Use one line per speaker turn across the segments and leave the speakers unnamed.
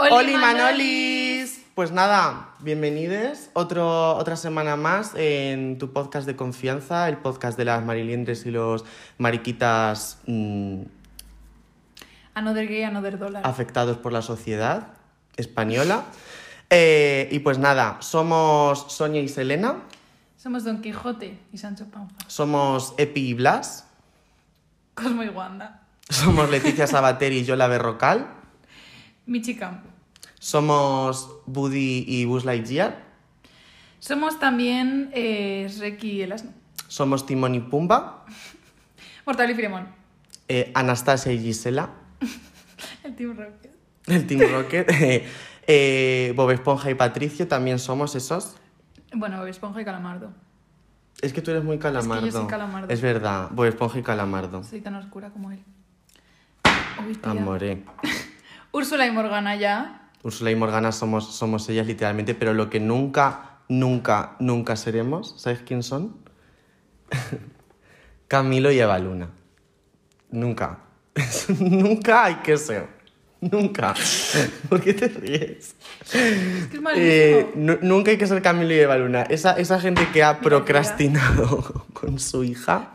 Oli,
¡Oli,
Manolis!
Pues nada, bienvenidos otro, otra semana más en tu podcast de confianza, el podcast de las mariliendres y los mariquitas mm,
Another gay, another dollar.
afectados por la sociedad española. Eh, y pues nada, somos Sonia y Selena,
Somos Don Quijote y Sancho Panza.
somos Epi y Blas,
Cosmo y Wanda.
somos Leticia Sabater y Yola Berrocal,
Mi chica.
somos Buddy y Buzz Lightyear,
Somos también eh, Reki y el asno.
somos Timón y Pumba,
Mortal y Filemón.
eh, Anastasia y Gisela,
El Team Rocket.
el Team Rocket, eh, Bob Esponja y Patricio también somos esos.
Bueno, Bob Esponja y Calamardo.
Es que tú eres muy calamardo.
soy calamardo.
Es verdad, Bob Esponja y Calamardo.
Soy tan oscura como él. Uy, tía. Úrsula y Morgana ya.
Úrsula y Morgana somos, somos ellas literalmente, pero lo que nunca, nunca, nunca seremos, ¿sabes quién son? Camilo y Eva Luna. Nunca. nunca hay que ser. Nunca. ¿Por qué te ríes?
Es que es.
Eh, nu- nunca hay que ser Camilo y Eva Luna. Esa, esa gente que ha procrastinado con su hija.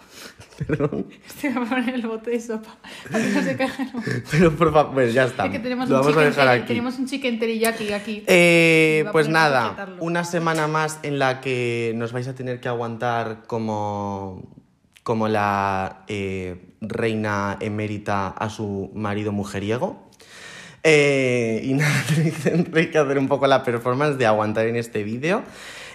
Perdón.
Voy a poner el bote de sopa. Para que no se caiga el bote.
Pero por favor, pues ya está.
Es que tenemos
Lo
un,
vamos a dejar aquí.
tenemos un chicken teriyaki aquí.
Eh, pues nada, una semana más en la que nos vais a tener que aguantar como, como la eh, reina emérita a su marido mujeriego. Eh, y nada, tendréis que hacer un poco la performance de aguantar en este vídeo.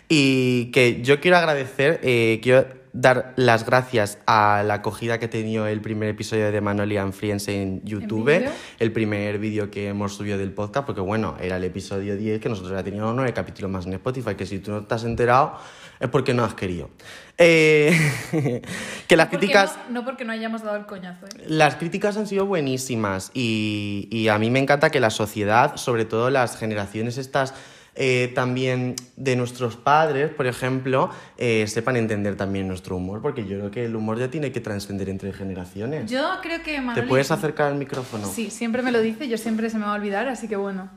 Y que yo quiero agradecer, eh, quiero dar las gracias a la acogida que ha tenido el primer episodio de Manoli and Friends en YouTube el primer vídeo que hemos subido del podcast, porque bueno, era el episodio 10, que nosotros ya teníamos nueve capítulos más en Spotify, que si tú no te has enterado es porque no has querido. Eh, que las
No
críticas...
No, no porque no hayamos dado el coñazo. ¿eh?
Las críticas han sido buenísimas y, y a mí me encanta que la sociedad, sobre todo las generaciones estas eh, también de nuestros padres, por ejemplo, eh, sepan entender también nuestro humor, porque yo creo que el humor ya tiene que trascender entre generaciones.
Yo creo que
¿Te
Manoli...
puedes acercar al micrófono?
Sí, siempre me lo dice, yo siempre se me va a olvidar, así que bueno.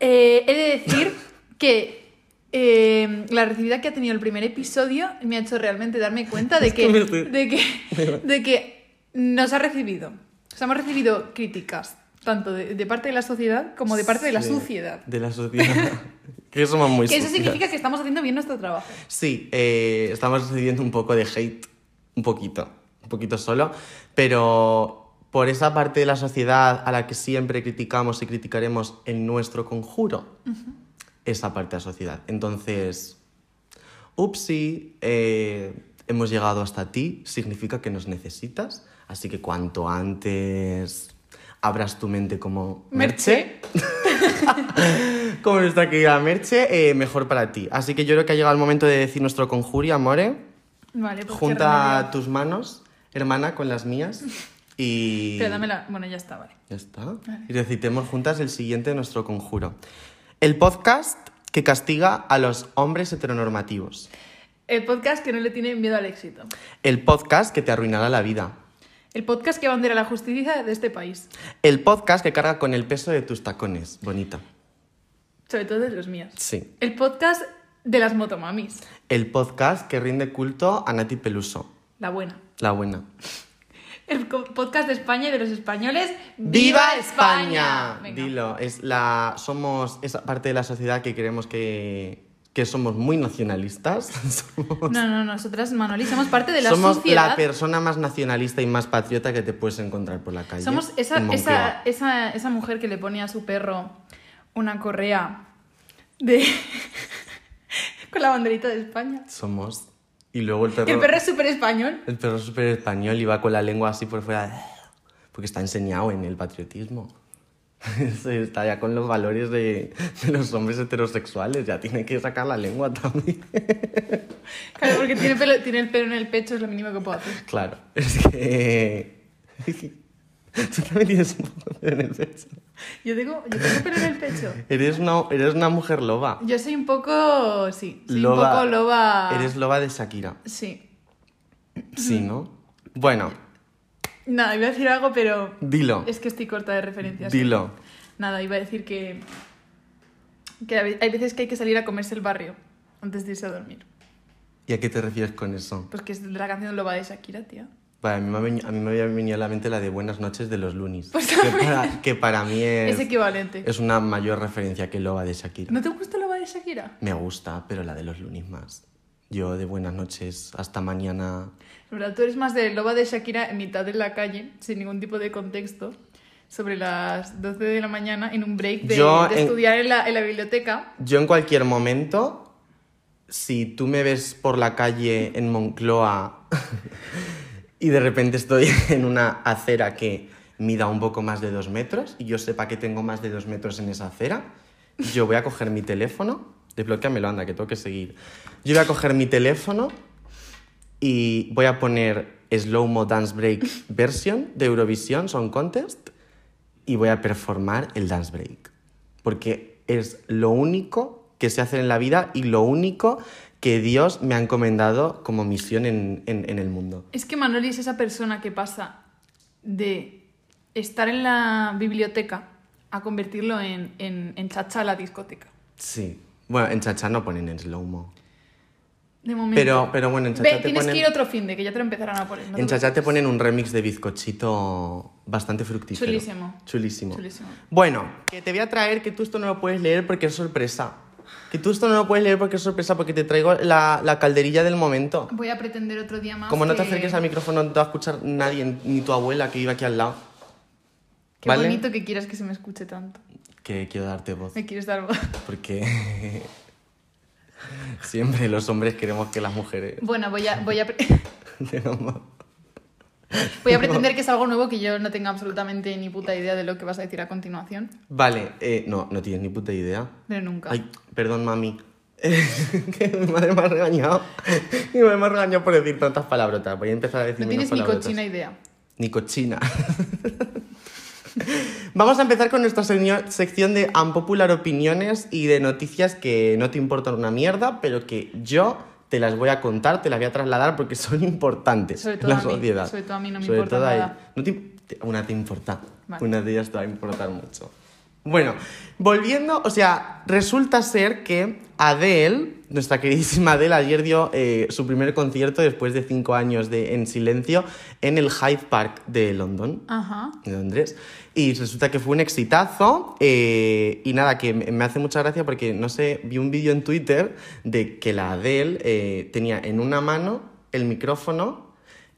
Eh, he de decir que eh, la recibida que ha tenido el primer episodio me ha hecho realmente darme cuenta de
Es que
que,
me estoy-
de que, de que nos ha recibido. O sea, hemos recibido críticas, tanto de, de parte de la sociedad como de parte de la suciedad.
De la sociedad. que somos muy
Que eso
sucias.
significa que estamos haciendo bien nuestro trabajo.
Sí, eh, estamos recibiendo un poco de hate, un poquito, un poquito solo, pero por esa parte de la sociedad a la que siempre criticamos y criticaremos en nuestro conjuro, esa parte de la sociedad. Entonces, upsi, eh, hemos llegado hasta ti, significa que nos necesitas, así que cuanto antes abras tu mente como Merche, como nuestra querida Merche, eh, mejor para ti. Así que yo creo que ha llegado el momento de decir nuestro conjurio, amore.
Vale, pues
Junta tus manos, hermana, con las mías. Y.
Pero dame la... Bueno, ya está, vale.
Ya está. Y recitemos juntas el siguiente de nuestro conjuro. El podcast que castiga a los hombres heteronormativos.
El podcast que no le tiene miedo al éxito.
El podcast que te arruinará la vida.
El podcast que bandera la justicia de este país.
El podcast que carga con el peso de tus tacones. Bonita.
Sobre todo de los míos.
Sí.
El podcast de las motomamis.
El podcast que rinde culto a Nati Peluso.
La buena.
La buena.
El podcast de España y de los españoles.
¡Viva España!
Venga.
Dilo, es la, somos esa parte de la sociedad que creemos que, que somos muy nacionalistas. Somos,
No, no, nosotras, Manoli, somos parte de la
somos
sociedad.
la persona más nacionalista y más patriota que te puedes encontrar por la calle.
Somos esa, esa, esa, esa mujer que le pone a su perro una correa de... con la banderita de España.
Somos. Y luego el perro.
El perro es súper español.
el perro es súper español y va con la lengua así por fuera. Porque está enseñado en el patriotismo. Se Está ya con los valores de, de los hombres heterosexuales. Ya tiene que sacar la lengua también.
Claro, porque tiene, pelo- tiene el pelo en el pecho, es lo mínimo que puedo hacer.
Claro, es que. Tú también tienes un poco de pelo en el pecho.
Yo tengo, yo tengo pelo en el pecho.
Eres una, eres una mujer loba.
Yo soy un poco. Sí, soy
Loba.
un poco loba.
Eres loba de Shakira.
Sí.
Sí, ¿no? Bueno,
Nada, iba a decir algo, pero
dilo.
es que estoy corta de referencias.
Dilo.
Nada, iba a decir que, que hay veces que hay que salir a comerse el barrio antes de irse a dormir.
¿Y a qué te refieres con eso?
Pues que es de la canción Loba de Shakira, tía.
Vale, a, mí me, a mí me había venido a la mente la de Buenas noches de los Lunis.
Pues
que, para, que para mí es,
Es equivalente.
es una mayor referencia que Loba de Shakira.
¿No te gusta Loba de Shakira?
Me gusta, pero la de los Lunis más. Yo de Buenas noches hasta mañana.
Verdad, tú eres más de Loba de Shakira en mitad de la calle, sin ningún tipo de contexto, sobre las 12 de la mañana, en un break de,
Yo
de
en-
estudiar en la, en la biblioteca.
Yo en cualquier momento, si tú me ves por la calle en Moncloa y de repente estoy en una acera que mida un poco más de dos metros y yo sepa que tengo más de dos metros en esa acera, yo voy a coger mi teléfono, desbloqueamelo, anda, que tengo que seguir. Yo voy a coger mi teléfono y voy a poner Slow Mo Dance Break version de Eurovisión Song Contest y voy a performar el dance break. Porque es lo único que sé hacer en la vida y lo único que Dios me ha encomendado como misión en, en- en el mundo.
Es que Manoli es esa persona que pasa de estar en la biblioteca a convertirlo en, en, en chacha a la discoteca.
Sí. Bueno, en Chacha no ponen en slow-mo.
De momento.
Pero, pero bueno, en Chacha
Ve,
te
tienes
ponen...
que ir otro fin de que ya te lo empezarán a poner. no
En Chacha te ponen un remix de bizcochito bastante fructífero.
Chulísimo.
Chulísimo.
Chulísimo.
Bueno, que te voy a traer que tú esto no lo puedes leer porque es sorpresa. Que tú esto no lo puedes leer porque es sorpresa, porque te traigo la, la calderilla del momento.
Voy a pretender otro día más.
Como no te
que-
acerques al micrófono, no te va a escuchar nadie, ni tu abuela que vive aquí al lado.
Qué
¿vale?
bonito que quieras que se me escuche tanto.
Que quiero darte voz.
Me quieres dar voz.
Porque siempre los hombres queremos que las mujeres
Bueno, voy a, voy a, voy a pretender que es algo nuevo que yo no tenga absolutamente ni puta idea de lo que vas a decir a continuación.
Vale, eh, no, no tienes ni puta idea.
Pero nunca.
Ay, perdón, mami. que mi madre me ha regañado. Mi madre me ha regañado por decir tantas palabrotas. Voy a empezar a decir
no tienes ni
palabrotas.
cochina idea.
Ni cochina. Vamos a empezar con nuestra sección de unpopular opiniones y de noticias que no te importan una mierda, pero que yo te las voy a contar, te las voy a trasladar porque son importantes
Sobre todo
la
a mí,
sociedad.
sobre todo a mí no me
Sobre
importa
todo
nada.
No te- una te importa.
Vale.
Una de ellas te va a importar mucho. Bueno, volviendo, o sea, resulta ser que Adele, nuestra queridísima Adele, ayer dio eh, su primer concierto después de cinco años de, en silencio en el Hyde Park de London
Ajá.
de Londres. Y resulta que fue un exitazo. eh, y nada, que me me hace mucha gracia porque, no sé, vi un vídeo en Twitter de que la Adele eh, tenía en una mano el micrófono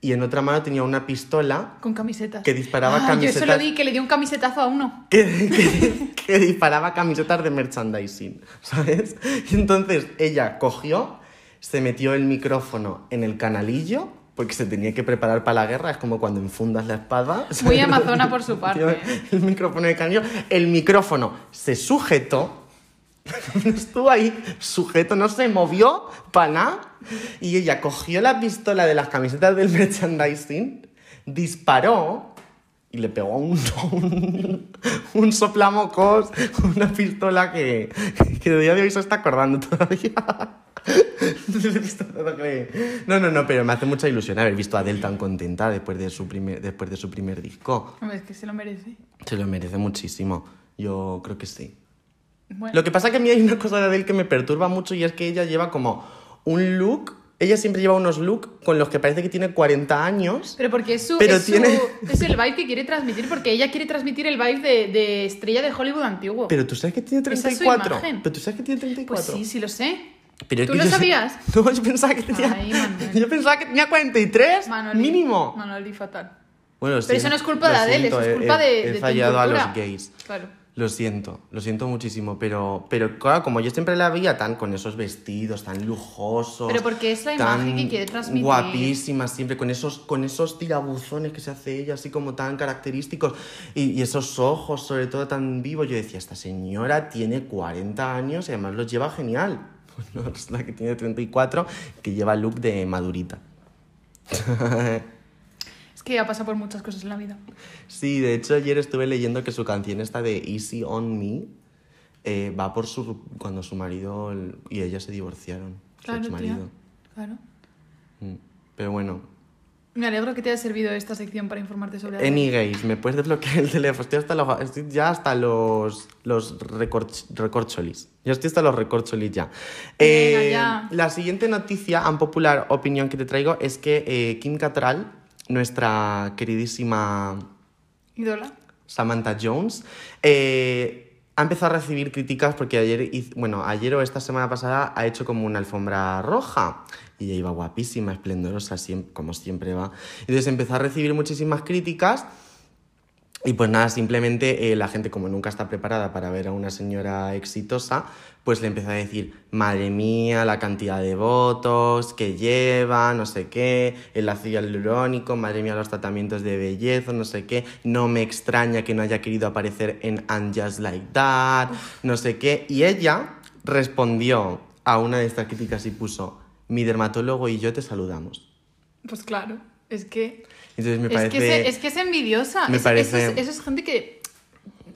y en otra mano tenía una pistola
Con camisetas.
Que disparaba
Ah, Yo eso
camisetas.
lo vi, que le dio un camisetazo a uno.
que, que- que disparaba camisetas de merchandising, ¿sabes? Y entonces ella cogió, se metió el micrófono en el canalillo, porque se tenía que preparar para la guerra, es como cuando enfundas la espada.
Muy amazona por su parte.
El micrófono el canalillo, el micrófono se sujetó, estuvo ahí sujeto, no se movió para nada, y ella cogió la pistola de las camisetas del merchandising, disparó y le pegó un, un, un soplamocos, una pistola que, que de día de hoy se está acordando todavía. No, no, no, pero me hace mucha ilusión haber visto a Adele tan contenta después de su primer, después de su primer disco.
Es que se lo merece.
Se lo merece muchísimo. Yo creo que sí.
Bueno,
Lo que pasa que a mí hay una cosa de Adele que me perturba mucho y es que ella lleva como un look. Ella siempre lleva unos looks con los que parece que tiene 40 años.
pero porque es, su,
pero
es, su-
tiene-
es el vibe que quiere transmitir, porque ella quiere transmitir el vibe de, de estrella de Hollywood antiguo.
Pero tú sabes que tiene
Esa es su
34. Pero tú sabes que tiene 34.
pues sí, sí lo sé.
Pero
¿Tú lo
yo
sabías?
No, yo pensaba que tenía.
Ay,
yo pensaba que tenía 43.
Manoli,
mínimo.
Manoli fatal.
Bueno,
Pero eso no es culpa de Adele, eso es culpa
he,
de,
he
de tu
fallado a
cultura.
los gays.
Claro.
Lo siento, lo siento muchísimo, pero, pero claro, como yo siempre la veía tan con esos vestidos tan lujosos.
Pero porque es la imagen que quiere transmitir.
Guapísima, siempre con esos, con esos tirabuzones que se hace ella, así como tan característicos. Y, y esos ojos, sobre todo, tan vivos. Yo decía, esta señora tiene 40 años y además los lleva genial. Bueno, resulta que tiene 34, que lleva look de madurita.
Que ha pasado por muchas cosas en la vida.
Sí, de hecho ayer estuve leyendo que su canción esta de Easy on Me eh, va por su cuando su marido el- y ella se divorciaron. Su
Claro, tía.
exmarido.
Claro.
Mm. Pero bueno,
Me alegro que te haya servido esta sección para informarte sobre algo.
Any gays, ¿me puedes desbloquear el teléfono? Estoy, hasta los, estoy ya hasta los, los recorch- recorcholis. Yo estoy hasta los recorcholis ya.
Venga,
Eh,
ya.
La siguiente noticia, un popular opinión que te traigo, es que eh, Kim Cattrall, nuestra queridísima
Ídola.
Samantha Jones, eh, ha empezado a recibir críticas porque ayer, bueno, ayer o esta semana pasada ha hecho como una alfombra roja y ella iba guapísima, esplendorosa, como siempre va. Entonces empezó a recibir muchísimas críticas y pues nada, simplemente eh, la gente como nunca está preparada para ver a una señora exitosa, pues le empezó a decir, madre mía, la cantidad de votos que lleva, no sé qué, el ácido hialurónico, madre mía, los tratamientos de belleza, no sé qué, no me extraña que no haya querido aparecer en And Just Like That, no sé qué. Y ella respondió a una de estas críticas y puso, mi dermatólogo y yo te saludamos.
Pues claro, es que.
Entonces me
es,
parece...
que es, es que es envidiosa.
Me
Es-
parece-
Eso es, eso es gente que.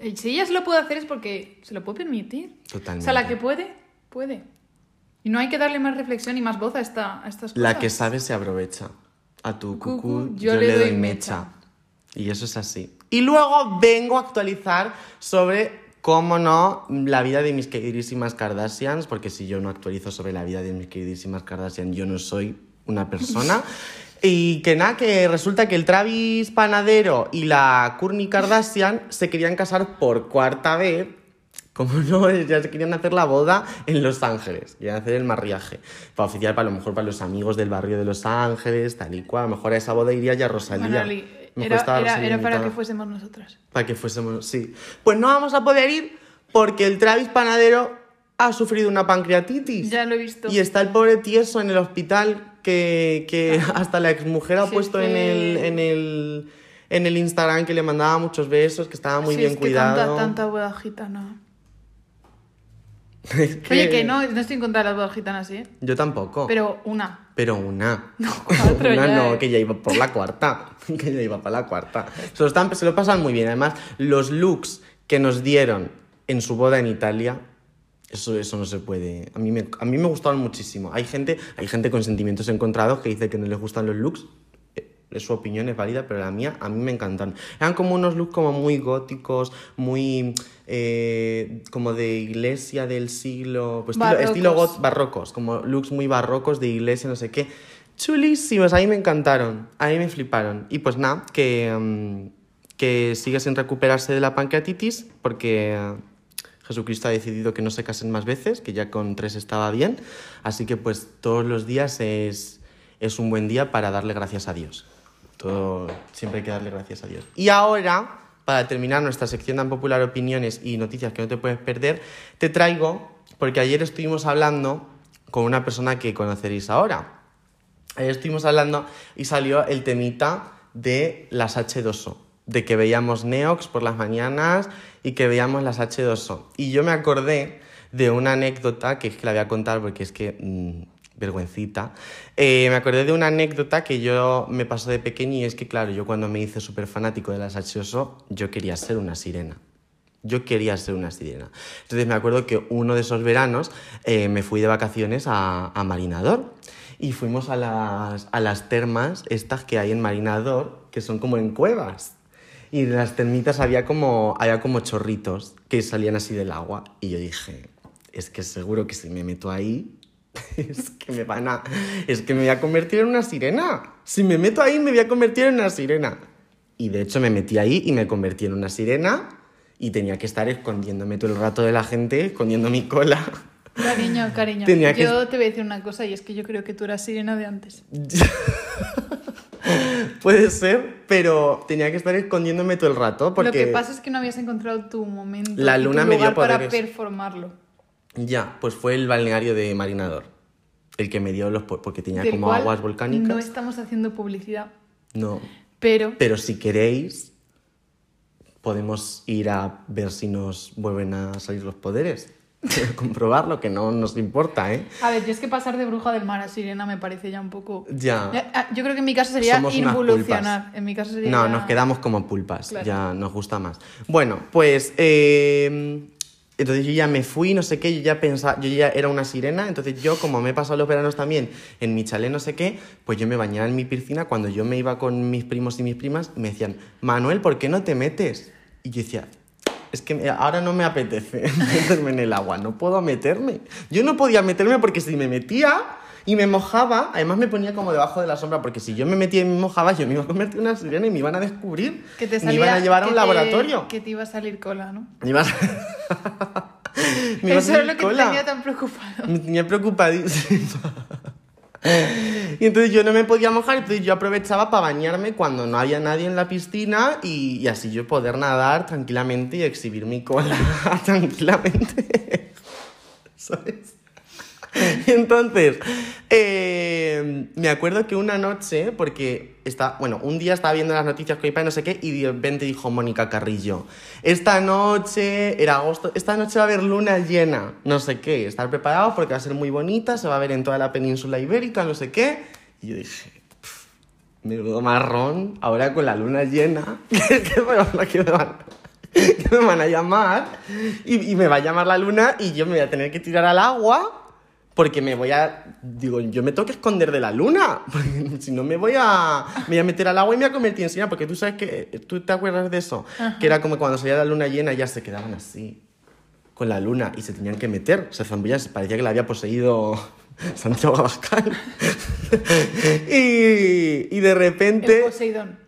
eh, Si ella se lo puede hacer es porque se lo puede permitir.
Totalmente.
O sea, la que puede, puede. Y no hay que darle más reflexión y más voz a, esta, a estas cosas.
La que sabe se aprovecha. A tu cucú,
Cucú,
yo, le doy mecha. Y eso es así. Y luego vengo a actualizar sobre, cómo no, la vida de mis queridísimas Kardashians, porque si yo no actualizo sobre la vida de mis queridísimas Kardashian, yo no soy una persona. Y que nada, que resulta que el Travis Panadero y la Kourtney Kardashian se querían casar por cuarta vez como no, ya se querían hacer la boda en Los Ángeles, querían hacer el mariaje. Para oficial, para lo mejor para los amigos del barrio de Los Ángeles, tal y cual. A lo mejor a esa boda iría ya Rosalía.
Manoli, era, para que fuésemos nosotras.
Para que fuésemos, sí. Pues no vamos a poder ir porque el Travis Panadero ha sufrido una pancreatitis.
Ya lo he visto.
Y está el pobre tieso en el hospital que, que hasta la exmujer ha
Sí,
puesto
es
en, el, en, el, en el Instagram que le mandaba muchos besos, que estaba muy
Sí,
bien
es que
cuidado.
Tanta, tanta boda gitana.
Es que-
Oye, que no, no estoy en contra de las bodas gitanas, ¿eh?
Yo tampoco.
Pero una.
Pero una.
No, cuatro
una
ya,
no,
eh.
que ya iba por la cuarta. que ya iba para la cuarta. Se lo, están, se lo pasan muy bien. Además, los looks que nos dieron en su boda en Italia, eso, eso no se puede. A mí, me, a mí me gustaron muchísimo. Hay gente, hay gente con sentimientos encontrados que dice que no les gustan los looks. Eh, su opinión, es válida, pero la mía, a mí me encantan. Eran como unos looks como muy góticos, muy eh, como de iglesia del siglo, pues estilo, estilo
Barrocos.
como looks muy barrocos de iglesia, no sé qué. Chulísimos, a mí me encantaron, a mí me fliparon. Y pues nada, que, mm, que sigue sin recuperarse de la pancreatitis porque Jesucristo ha decidido que no se casen más veces, que ya con tres estaba bien. Así que pues todos los días es, es un buen día para darle gracias a Dios. Todo, siempre hay que darle gracias a Dios. Y ahora, para terminar nuestra sección tan popular opiniones y noticias que no te puedes perder, te traigo, porque ayer estuvimos hablando con una persona que conoceréis ahora. Ayer estuvimos hablando y salió el temita de las H2O, de que veíamos Neox por las mañanas y que veíamos las H2O. Y yo me acordé de una anécdota que es que la voy a contar porque es que mm, vergüencita. Eh, me acordé de una anécdota que yo me pasó de pequeño y es que, claro, yo cuando me hice súper fanático de las H2O, yo quería ser una sirena. Yo quería ser una sirena. Entonces me acuerdo que uno de esos veranos eh, me fui de vacaciones a, a Marinador y fuimos a las, a las termas estas que hay en Marinador, que son como en cuevas. Y en las termitas había como, había como chorritos que salían así del agua. Y yo dije, es que seguro que si me meto ahí, es que me van a... Es que me voy a convertir en una sirena. Si me meto ahí, me voy a convertir en una sirena. Y de hecho me metí ahí y me convertí en una sirena y tenía que estar escondiéndome todo el rato de la gente, escondiendo mi cola.
Cariño, cariño.
Tenía que-
Yo te voy a decir una cosa y es que yo creo que tú eras sirena de antes.
Puede ser, pero tenía que estar escondiéndome todo el rato porque...
Lo que pasa es que no habías encontrado tu momento.
La
y tu
luna me dio
lugar para performarlo.
Ya, pues fue el balneario de Marinador. El que me dio los... po- porque tenía
del
como aguas volcánicas.
No estamos haciendo publicidad,
No.
pero
Pero si queréis, podemos ir a ver si nos vuelven a salir los poderes. Comprobarlo, que no nos importa, ¿eh?
A ver, yo es que pasar de bruja del mar a sirena me parece ya un poco...
Ya.
Ah, Yo creo que en mi caso sería
Somos
involucionar. En mi caso sería...
No, nos quedamos como pulpas,
Claro.
ya nos gusta más. Bueno, pues eh, Entonces yo ya me fui, no sé qué, yo ya pensaba, yo ya era una sirena, entonces yo como me he pasado los veranos también en mi chalet no sé qué, pues yo me bañaba en mi piscina cuando yo me iba con mis primos y mis primas, me decían, Manuel, ¿por qué no te metes? Y yo decía, es que ahora no me apetece meterme en el agua, no puedo meterme. Yo no podía meterme porque si me metía y me mojaba, además me ponía como debajo de la sombra, porque si yo me metía y me mojaba, yo me iba a convertir en una sirena y me iban a descubrir.
Que te
me iban a llevar a un
que te-
laboratorio.
que te iba a salir cola, ¿no?
Me iba a- me iba a
Eso es lo que
cola.
te tenía tan preocupado.
Me tenía preocupadísima. Y entonces yo no me podía mojar, entonces yo aprovechaba para bañarme cuando no había nadie en la piscina y, y así yo poder nadar tranquilamente y exhibir mi cola tranquilamente. ¿Sabes? Entonces, eh, me acuerdo que una noche, porque está, bueno, un día estaba viendo las noticias con mi padre, no sé qué, y de repente dijo Mónica Carrillo, esta noche, era agosto, esta noche va a haber luna llena, no sé qué, estar preparados porque va a ser muy bonita, se va a ver en toda la península ibérica, no sé qué. Y yo dije, "Pff, menudo marrón, ahora con la luna llena, que, que me van a- que me van- que me van a llamar y, y me va a llamar la luna y yo me voy a tener que tirar al agua porque me voy a digo yo me tengo que esconder de la luna porque si no me voy a me voy a meter al agua y me voy a convertir en sirena porque tú sabes que tú te acuerdas de eso que era como cuando salía la luna llena ya se quedaban así con la luna y se tenían que meter se zambullan parecía que la había poseído Santiago Abascal y, y de repente
El Poseidón.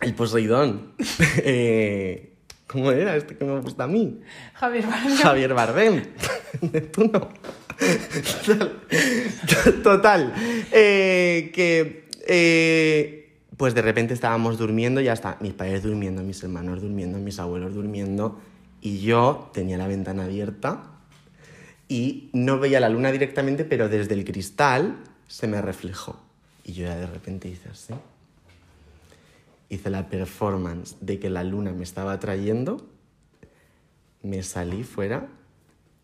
el Poseidón. Eh, ¿Cómo era este que me gusta a mí?
Javier Bardem.
Javier Bardem. Neptuno. Total. Eh, que. eh, pues de repente estábamos durmiendo, ya está. Mis padres durmiendo, mis hermanos durmiendo, mis abuelos durmiendo. Y yo tenía la ventana abierta y no veía la luna directamente, pero desde el cristal se me reflejó. Y yo ya de repente hice así. Hice la performance de que la luna me estaba trayendo. Me salí fuera,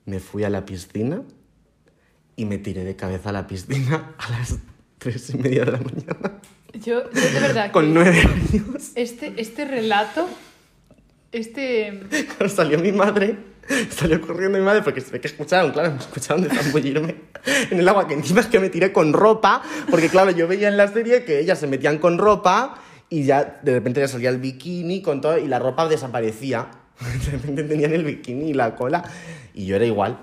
me fui a la piscina y me tiré de cabeza a la piscina a las tres y media de la mañana.
Yo, yo de verdad.
Con nueve años.
Este, este relato. Este.
Cuando salió mi madre, salió corriendo mi madre porque se ve que escucharon, claro, me escucharon de zambullirme en el agua, que encima es que me tiré con ropa, porque claro, yo veía en la serie que ellas se metían con ropa y ya de repente ya salía el bikini con todo y la ropa desaparecía. De repente tenían el bikini y la cola y yo era igual.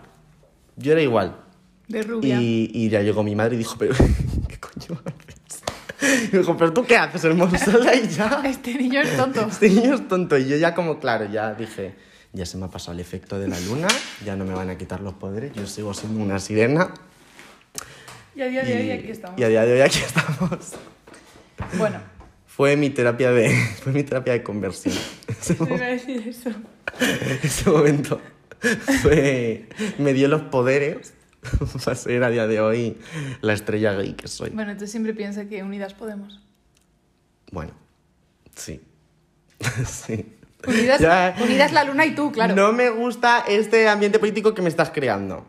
Yo era igual.
De rubia.
Y, y ya llegó mi madre y dijo, pero ¿qué coño haces? Y dijo, pero tú qué haces, hermosa, ahí ya.
Este niño es tonto.
Este niño es tonto. Y yo ya como, claro, ya dije, ya se me ha pasado el efecto de la luna, ya no me van a quitar los poderes, yo sigo siendo una sirena.
Y a día de hoy
y-
aquí estamos.
Y a día de hoy aquí estamos.
Bueno,
Fue mi terapia de, fue mi terapia de conversión. Ese,
iba a decir eso.
ese momento fue, me dio los poderes para ser a día de hoy la estrella gay que soy.
Bueno, tú siempre piensas que unidas podemos.
Bueno, sí. sí.
Unidas,
Ya.
unidas la luna y tú, claro.
No me gusta este ambiente político que me estás creando.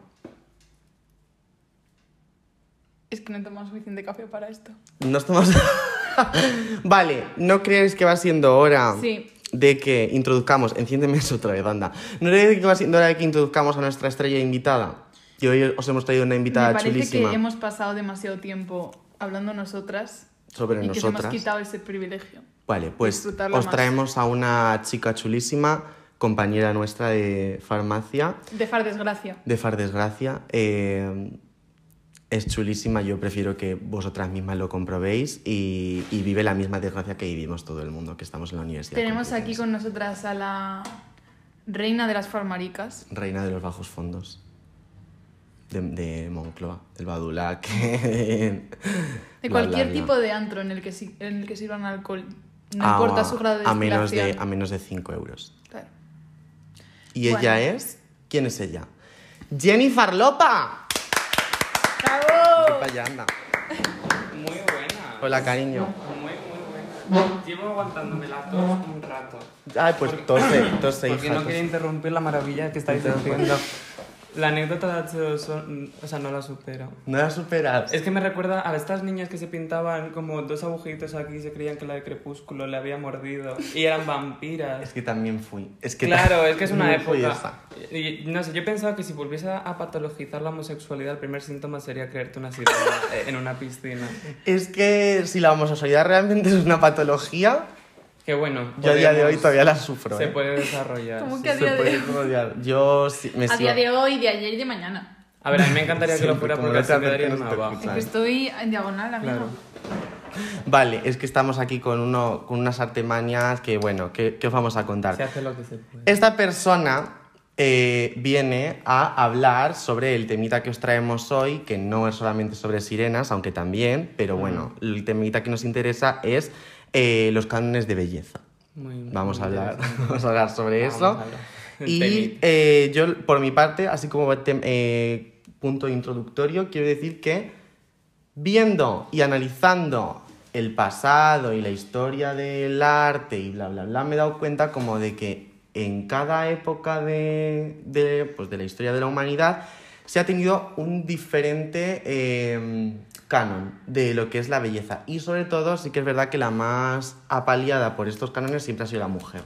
Es que no tomamos suficiente café para esto.
No estamos... vale, ¿no crees que va siendo hora
Sí.
de que introduzcamos... Enciéndeme eso otra vez, anda. ¿No crees que va siendo hora de que introduzcamos a nuestra estrella invitada? Y hoy os hemos traído una invitada
Me parece
chulísima
que hemos pasado demasiado tiempo hablando nosotras
sobre
y que
nosotras.
hemos quitado ese privilegio.
Vale, pues os
más.
traemos a una chica chulísima, compañera nuestra de farmacia,
De far desgracia.
de Far Desgracia. Eh, es chulísima, yo prefiero que vosotras mismas lo comprobéis y, y vive la misma desgracia que vivimos todo el mundo, que estamos en la universidad.
Tenemos aquí con nosotras a la reina de las farmaricas.
Reina de los bajos fondos. De, de Moncloa, del Badulac. De
De cualquier tipo de antro en el que, si- en el que sirvan alcohol. No importa su grado de
a menos de. A menos de 5 euros.
Claro.
¿Y
Bueno.
ella es? ¿Quién es ella? ¡Jennifer Lopa!
¡Bravo!
Vaya, anda.
Muy buena.
Hola, cariño.
Muy, muy buena. Llevo aguantándome la tos un rato.
Ay, pues tose, tose,
Porque
hija.
no quería
tose.
interrumpir la maravilla que estáis haciendo. La anécdota de H2O, o sea, no la supero.
No la superas.
Es que me recuerda a estas niñas que se pintaban como dos agujeritos aquí y se creían que la de Crepúsculo le había mordido y eran vampiras.
Es que también fui. Es que
Claro, es que es una época. Y, no sé, yo pensaba que si volviese a patologizar la homosexualidad, el primer síntoma sería creerte una sirena eh, en una piscina.
Es que si la homosexualidad realmente es una patología,
Que bueno,
yo a día de hoy todavía la sufro.
se
¿eh?
puede desarrollar.
¿Cómo que a
Se
día de
puede
hoy?
Yo sí- me
A
sigo-
día de hoy, de ayer y de mañana.
A ver, a mí me encantaría que lo
Siempre,
fuera
como
porque
no te
así me daría
acerques,
una
no te
baja.
Es
Claro.
que estoy en diagonal, amigo.
Claro.
Vale, es que estamos aquí con, uno, con unas artemanias que, bueno, que, que os vamos a contar.
Se hace lo que se puede.
Esta persona eh, viene a hablar sobre el temita que os traemos hoy, que no es solamente sobre sirenas, aunque también, pero bueno, el temita que nos interesa es eh, los cánones de belleza.
Muy-
Vamos a hablar, vamos a hablar sobre
Vamos
eso. Y eh, yo, por mi parte, así como eh, punto introductorio, quiero decir que viendo y analizando el pasado y la historia del arte y bla, bla, bla, me he dado cuenta como de que en cada época de, de, pues, de la historia de la humanidad se ha tenido un diferente eh, canon de lo que es la belleza. Y sobre todo, sí que es verdad que la más apaleada por estos cánones siempre ha sido la mujer.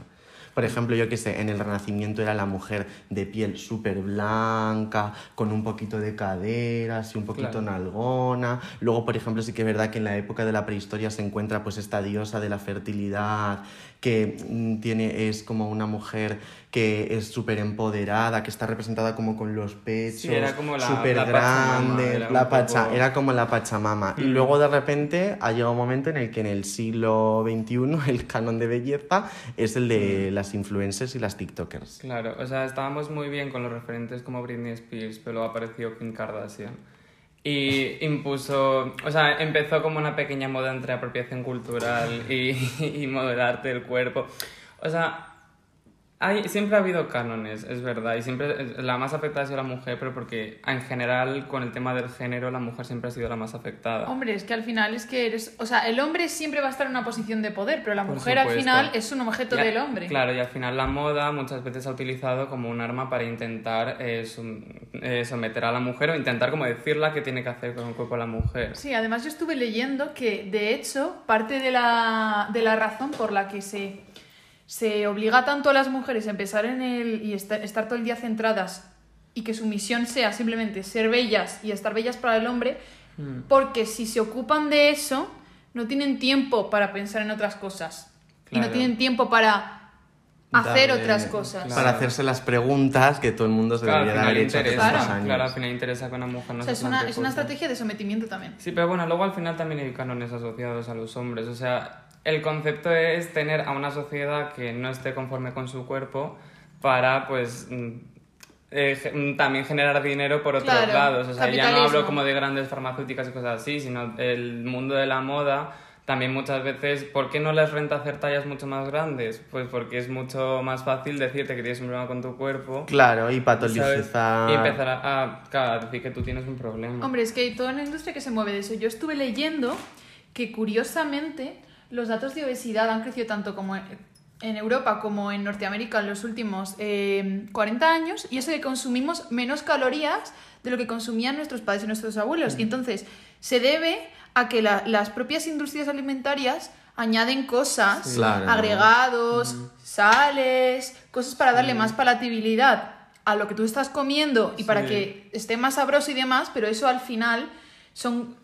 Por ejemplo, yo que sé, en el Renacimiento era la mujer de piel súper blanca, con un poquito de caderas y un poquito
Claro.
nalgona. Luego, por ejemplo, sí que es verdad que en la época de la prehistoria se encuentra pues esta diosa de la fertilidad, que mm, tiene, es como una mujer que es súper empoderada, que está representada como con los pechos
Sí, era como la-
súper
la
pacha,
poco-
era como la Pachamama. Y
Mm.
luego de repente ha llegado un momento en el que en el siglo XXI el canon de belleza es el de
Mm.
las influencers y las TikTokers.
Claro, o sea, estábamos muy bien con los referentes como Britney Spears, pero luego apareció Kim Kardashian. Y impuso, o sea, empezó como una pequeña moda entre apropiación cultural y, y modelarte el cuerpo. O sea, hay, siempre ha habido cánones, es verdad, y siempre la más afectada ha sido la mujer, pero porque en general con el tema del género la mujer siempre ha sido la más afectada.
Hombre, es que al final es que eres. O sea, el hombre siempre va a estar en una posición de poder, pero la
Por
mujer al final es un objeto del hombre.
Claro, y al final la moda muchas veces ha utilizado como un arma para intentar eh, eh, someter a la mujer o intentar como decirla qué tiene que hacer con el cuerpo de la mujer.
Sí, además yo estuve leyendo que, de hecho, parte de la, de la razón por la que se, se obliga tanto a las mujeres a empezar en el. y estar, estar todo el día centradas y que su misión sea simplemente ser bellas y estar bellas para el hombre,
Mm.
porque si se ocupan de eso, no tienen tiempo para pensar en otras cosas. Y no tienen tiempo para hacer otras cosas.
Claro.
Para hacerse las preguntas que todo el mundo se
Claro,
debería haber hecho hace
Claro.
años.
claro, al final interesa que una mujer no
O sea,
se
es una, es una estrategia de sometimiento también.
Sí, pero bueno, luego al final también hay cánones asociados a los hombres. O sea, el concepto es tener a una sociedad que no esté conforme con su cuerpo para, pues, mm, eh, mm, también generar dinero por otros
Claro,
lados. O sea, ya no hablo como de grandes farmacéuticas y cosas así, sino el mundo de la moda. También muchas veces, ¿por qué no les renta hacer tallas mucho más grandes? Pues porque es mucho más fácil decirte que tienes un problema con tu cuerpo.
Claro, y patologizar.
Y empezar a, a, claro, a decir que tú tienes un problema.
Hombre, es que hay toda una industria que se mueve de eso. Yo estuve leyendo que curiosamente los datos de obesidad han crecido tanto como en, en Europa como en Norteamérica en los últimos eh, 40 años y eso que consumimos menos calorías de lo que consumían nuestros padres y nuestros abuelos. Y entonces se debe a que la- las propias industrias alimentarias añaden cosas.
Claro.
agregados, sales, cosas para darle más palatabilidad a lo que tú estás comiendo y para que esté más sabroso y demás, pero eso al final son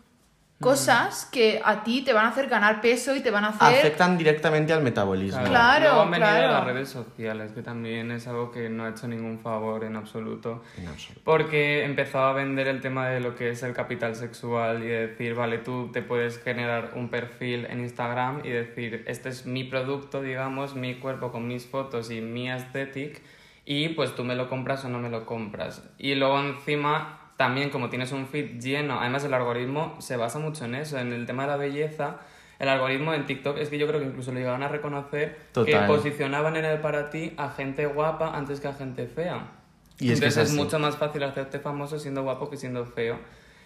cosas que a ti te van a hacer ganar peso y te van a hacer...
Afectan directamente al metabolismo.
Claro,
Luego han venido
claro.
las redes sociales, que también es algo que no ha hecho ningún favor en absoluto.
En absoluto.
Porque empezaba a vender el tema de lo que es el capital sexual y de decir, vale, tú te puedes generar un perfil en Instagram y decir, este es mi producto, digamos, mi cuerpo con mis fotos y mi aesthetic, y pues tú me lo compras o no me lo compras. Y luego encima, también como tienes un feed lleno, además el algoritmo se basa mucho en eso, en el tema de la belleza. El algoritmo en TikTok es que yo creo que incluso lo llegaban a reconocer que
Total.
posicionaban en el para ti a gente guapa antes que a gente fea.
Y es que
Entonces
es
es, mucho más fácil hacerte famoso siendo guapo que siendo feo.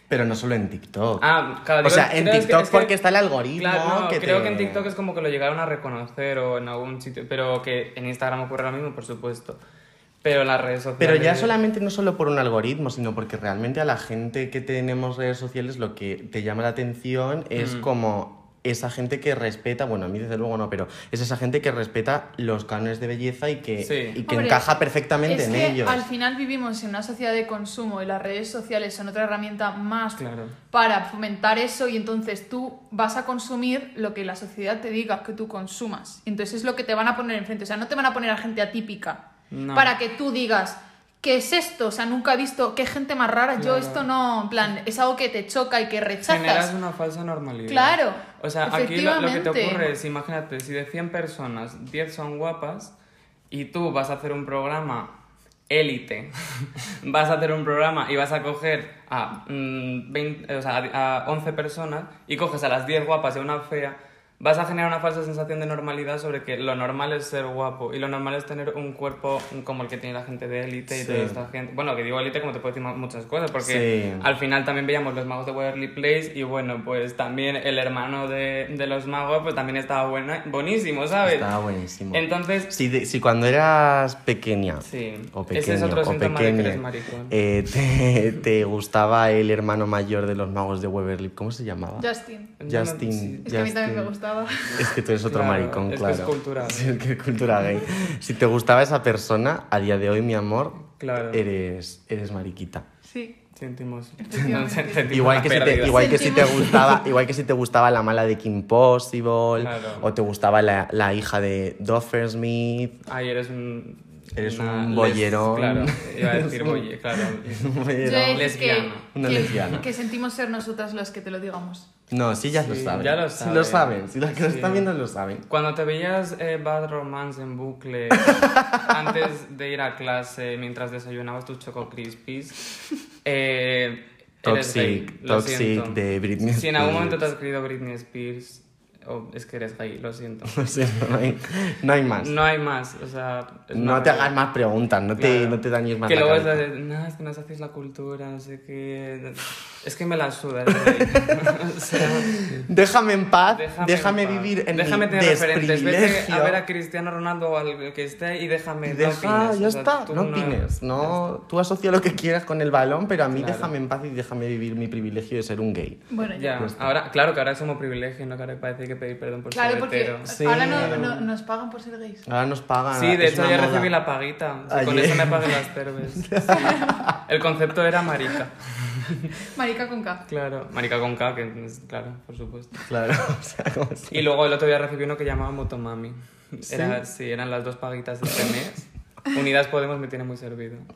Pero no solo en TikTok.
Ah, claro,
o sea, en
creo que-
TikTok
es que-
porque está el algoritmo.
Claro, no,
que
creo
te-
que en TikTok es como que lo llegaron a reconocer o en algún sitio, pero que en Instagram ocurre lo mismo, por supuesto. Pero las redes sociales...
Pero ya solamente no solo por un algoritmo, sino porque realmente a la gente que tenemos redes sociales lo que te llama la atención es
Mm.
como esa gente que respeta, bueno, a mí desde luego no, pero es esa gente que respeta los cánones de belleza y que,
Sí.
y que
Hombre,
encaja perfectamente
es
en
que
ellos.
al final vivimos en una sociedad de consumo y las redes sociales son otra herramienta más
Claro.
para fomentar eso y entonces tú vas a consumir lo que la sociedad te diga que tú consumas. Entonces es lo que te van a poner enfrente. O sea, no te van a poner a gente atípica
No.
para que tú digas, ¿qué es esto? O sea, nunca he visto, qué gente más rara. Yo esto no, en plan, es algo que te choca y que rechazas.
Generas una falsa normalidad.
Claro,
O sea, aquí lo, lo que te ocurre es, imagínate, si de 100 personas, 10 son guapas y tú vas a hacer un programa élite, vas a hacer un programa y vas a coger a, mm, 20 o sea, a a 11 personas y coges a las 10 guapas y a una fea, vas a generar una falsa sensación de normalidad sobre que lo normal es ser guapo y lo normal es tener un cuerpo como el que tiene la gente de élite y toda esta gente. Bueno, que digo élite como te puedo decir muchas cosas, porque
Sí.
al final también veíamos los magos de Waverly Place y bueno, pues también el hermano de, de los magos pues también estaba buena, buenísimo, ¿sabes?
Estaba buenísimo.
Entonces,
Si, de- si cuando eras pequeña
Sí,
o
ese es
pequeño
otro
o
síntoma de que
pequeña,
eres maricón.
eh, te, te gustaba el hermano mayor de los magos de Waverly, ¿cómo se llamaba?
Justin.
Justin.
sí.
Es que a mí también me
Justin.
Gustaba.
Es que tú eres otro
Claro,
maricón,
es que
claro.
es cultura
Sí, es que es cultura gay. Si te gustaba esa persona, a día de hoy, mi amor,
Claro.
eres, eres mariquita.
Sí.
sentimos,
Igual que, si te, igual, que si te gustaba, igual que si te gustaba la mala de Kim Possible,
Claro.
o te gustaba la, la hija de Doffer Smith.
Ay, eres un...
Eres
una
un
les-
bollerón.
Claro, iba a decir
un-
bolle, claro.
De decir
Lesbiana.
que,
Una
que-
lesbiana.
que sentimos ser nosotras las que te lo digamos.
No, sí, ya lo
Sí,
saben.
ya lo
Sí lo
saben.
saben. Si los que lo
Sí.
están viendo lo saben.
Cuando te veías eh, Bad Romance en bucle antes de ir a clase mientras desayunabas tus Choco Crispies, eh, eres gay,
Toxic,
lo
Toxic
siento.
de Britney
Si en algún momento te
Spears.
has escrito Britney Spears, o es que eres gay, lo siento.
Sea, no, hay, no hay más.
No hay más, o sea... es
No te hagas más preguntas, no te,
Claro.
no te dañes más
Que
la
luego es
cabeza.
de, no, es que nos hacéis la cultura, no sé qué... Es que me la suda, o sea...
Déjame en paz,
Déjame,
déjame,
en paz.
vivir en
déjame
mi
tener referentes. Vete a ver a Cristiano Ronaldo o al que esté y déjame.
Y
no
deja,
opines,
ya
o sea,
está, no opines. No, tú asocia lo que quieras con el balón, pero a mí
Claro.
déjame en paz y déjame vivir mi privilegio de ser un gay.
Bueno, ya.
Ahora, claro que ahora somos privilegio, ¿no? Que ahora parece que pedir perdón por
Claro,
ser
porque
hetero.
Sí.
ahora no, no- nos pagan por ser gays.
Ahora nos pagan.
Sí, de hecho ya
moda.
recibí la paguita. Con eso me pagué las cerves. Sí. El concepto era marica.
Marica con K.
Claro. Marica con K, que es, claro, por supuesto.
Claro, o sea, como si...
Y luego el otro día recibí uno que llamaba Motomami. Era, sí, eran las dos paguitas de este mes. Unidas Podemos me tiene muy servido.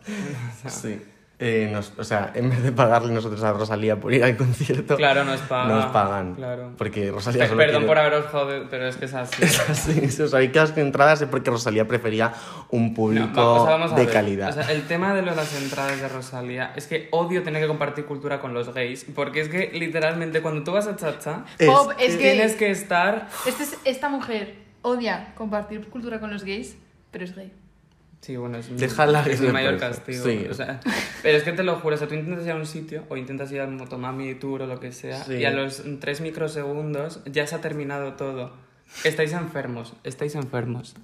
O sea,
Sí. Eh, nos- o sea, en vez de pagarle nosotros a Rosalía por ir al concierto,
Claro, nos pagan.
nos pagan.
Claro.
Porque Rosalía
Pe-
solo
Perdón
quiere-
por haberos jodido, pero es que es así.
Es así, si os habéis quedado sin entradas es porque Rosalía prefería un
No,
público
va- o sea, vamos a
de
ver.
calidad.
O sea, el tema de lo de las entradas de Rosalía es que odio tener que compartir cultura con los gays, porque es que literalmente cuando tú vas a Chacha,
Es
Pop, es que
tienes que estar...
este es- esta mujer odia compartir cultura con los gays, pero es gay.
Sí, bueno, es mi,
Déjala
es
que
mi
se
mayor castigo.
Sí.
O sea, pero es que te lo juro, o sea, tú intentas ir a un sitio o intentas ir al Motomami Tour o lo que sea,
Sí.
y a los tres microsegundos ya se ha terminado todo. Estáis enfermos, estáis enfermos.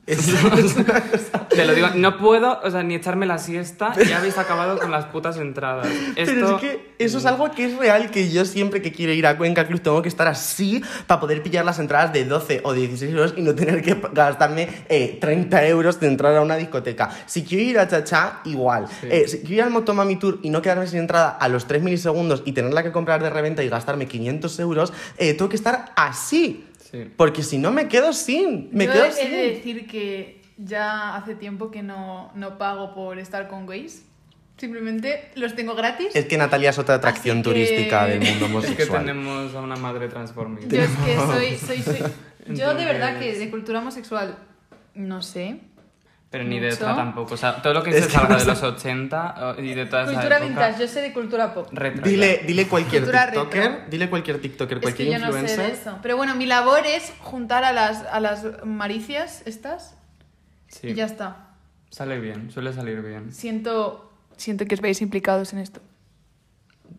Te lo digo, no puedo, o sea, ni echarme la siesta ya habéis acabado con las putas entradas. Esto...
Pero es que eso es algo que es real, que yo siempre que quiero ir a Cuenca Club tengo que estar así para poder pillar las entradas de 12 o 16 euros y no tener que gastarme eh, 30 euros de entrar a una discoteca. Si quiero ir a Chacha, igual.
Sí.
Eh, si quiero ir al Motomami Tour y no quedarme sin entrada a los 3 milisegundos y tenerla que comprar de reventa y gastarme 500 euros, eh, tengo que estar así.
Sí.
Porque si no me quedo sin. Me
Yo
quedo
he
sin.
de decir que ya hace tiempo que no, no pago por estar con gays. Simplemente los tengo gratis.
Es que Natalia es otra atracción
Así que-
turística del mundo
Es que
homosexual.
tenemos a una madre transformista.
Yo es que soy, soy, soy- Yo de verdad que de cultura homosexual no sé.
Pero ni de
Mucho.
otra tampoco. O sea, todo lo que
Es
se
que
salga
no
de los 80 y de toda esa
Cultura
época,
vintage, yo sé de cultura pop.
retro
Dile, dile cualquier
Cultura
TikToker,
retro.
dile cualquier TikToker,
Es que
cualquier
yo no sé
influencer.
de eso. Pero bueno, mi labor es juntar a las, a las maricias estas
Sí.
y ya está.
Sale bien, suele salir bien.
Siento, siento que os veis implicados en esto.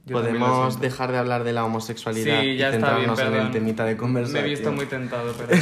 Yo también lo
Podemos
siento.
dejar de hablar de la homosexualidad
Sí,
y
ya está bien,
centrarnos en
perdón.
el temita de
Me
conversación.
he visto muy tentado, pero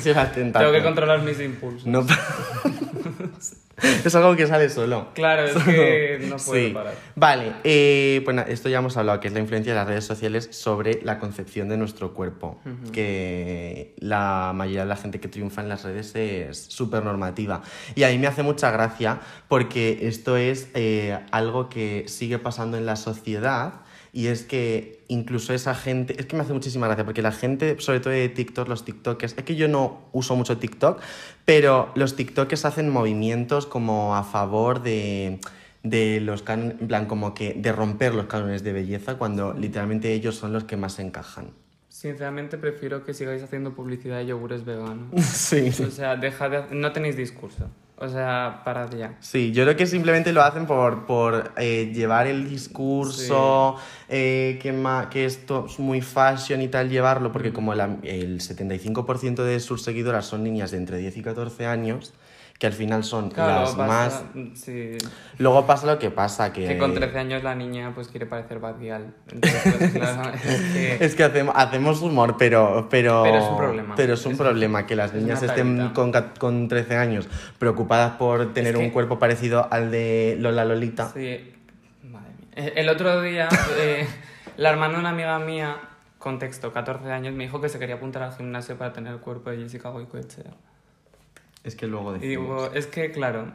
Sí, la tentación.
tengo que controlar mis impulsos.
No, es algo que sale solo.
Claro, es que no puedo
Sí.
parar.
Vale, eh, bueno, esto ya hemos hablado, que es la influencia de las redes sociales sobre la concepción de nuestro cuerpo. Que la mayoría de la gente que triunfa en las redes es súper normativa. Y a mí me hace mucha gracia porque esto es eh, algo que sigue pasando en la sociedad. Y es que incluso esa gente, es que me hace muchísima gracia, porque la gente, sobre todo de TikTok, los TikTokers, es que yo no uso mucho TikTok, pero los TikTokers hacen movimientos como a favor de, de los en plan como que de romper los cánones de belleza cuando literalmente ellos son los que más encajan.
Sinceramente prefiero que sigáis haciendo publicidad de yogures veganos.
Sí.
O sea, dejad de... No tenéis discurso. O sea, parad ya.
Sí, yo creo que simplemente lo hacen por, por eh, llevar el discurso, eh, que, ma- que esto es muy fashion y tal, llevarlo, porque como la- el 75% de sus seguidoras son niñas de entre 10 y 14 años, que al final son
Claro,
las más...
Sí.
Luego pasa lo que pasa, que...
Que con 13 años la niña pues quiere parecer. Entonces, pues, claro, es que...
Es que hacemos, hacemos humor, pero, pero...
Pero es un problema.
Pero es un
Es-
problema que las niñas estén con, con 13 años preocupadas por tener
que-
un cuerpo parecido al de Lola Lolita.
Sí, madre mía. Eh, El otro día, eh, la hermana de una amiga mía, contexto, 14 años, me dijo que se quería apuntar al gimnasio para tener el cuerpo de Jessica Goicoechea.
Es que luego
Y
decimos...
digo, es que claro,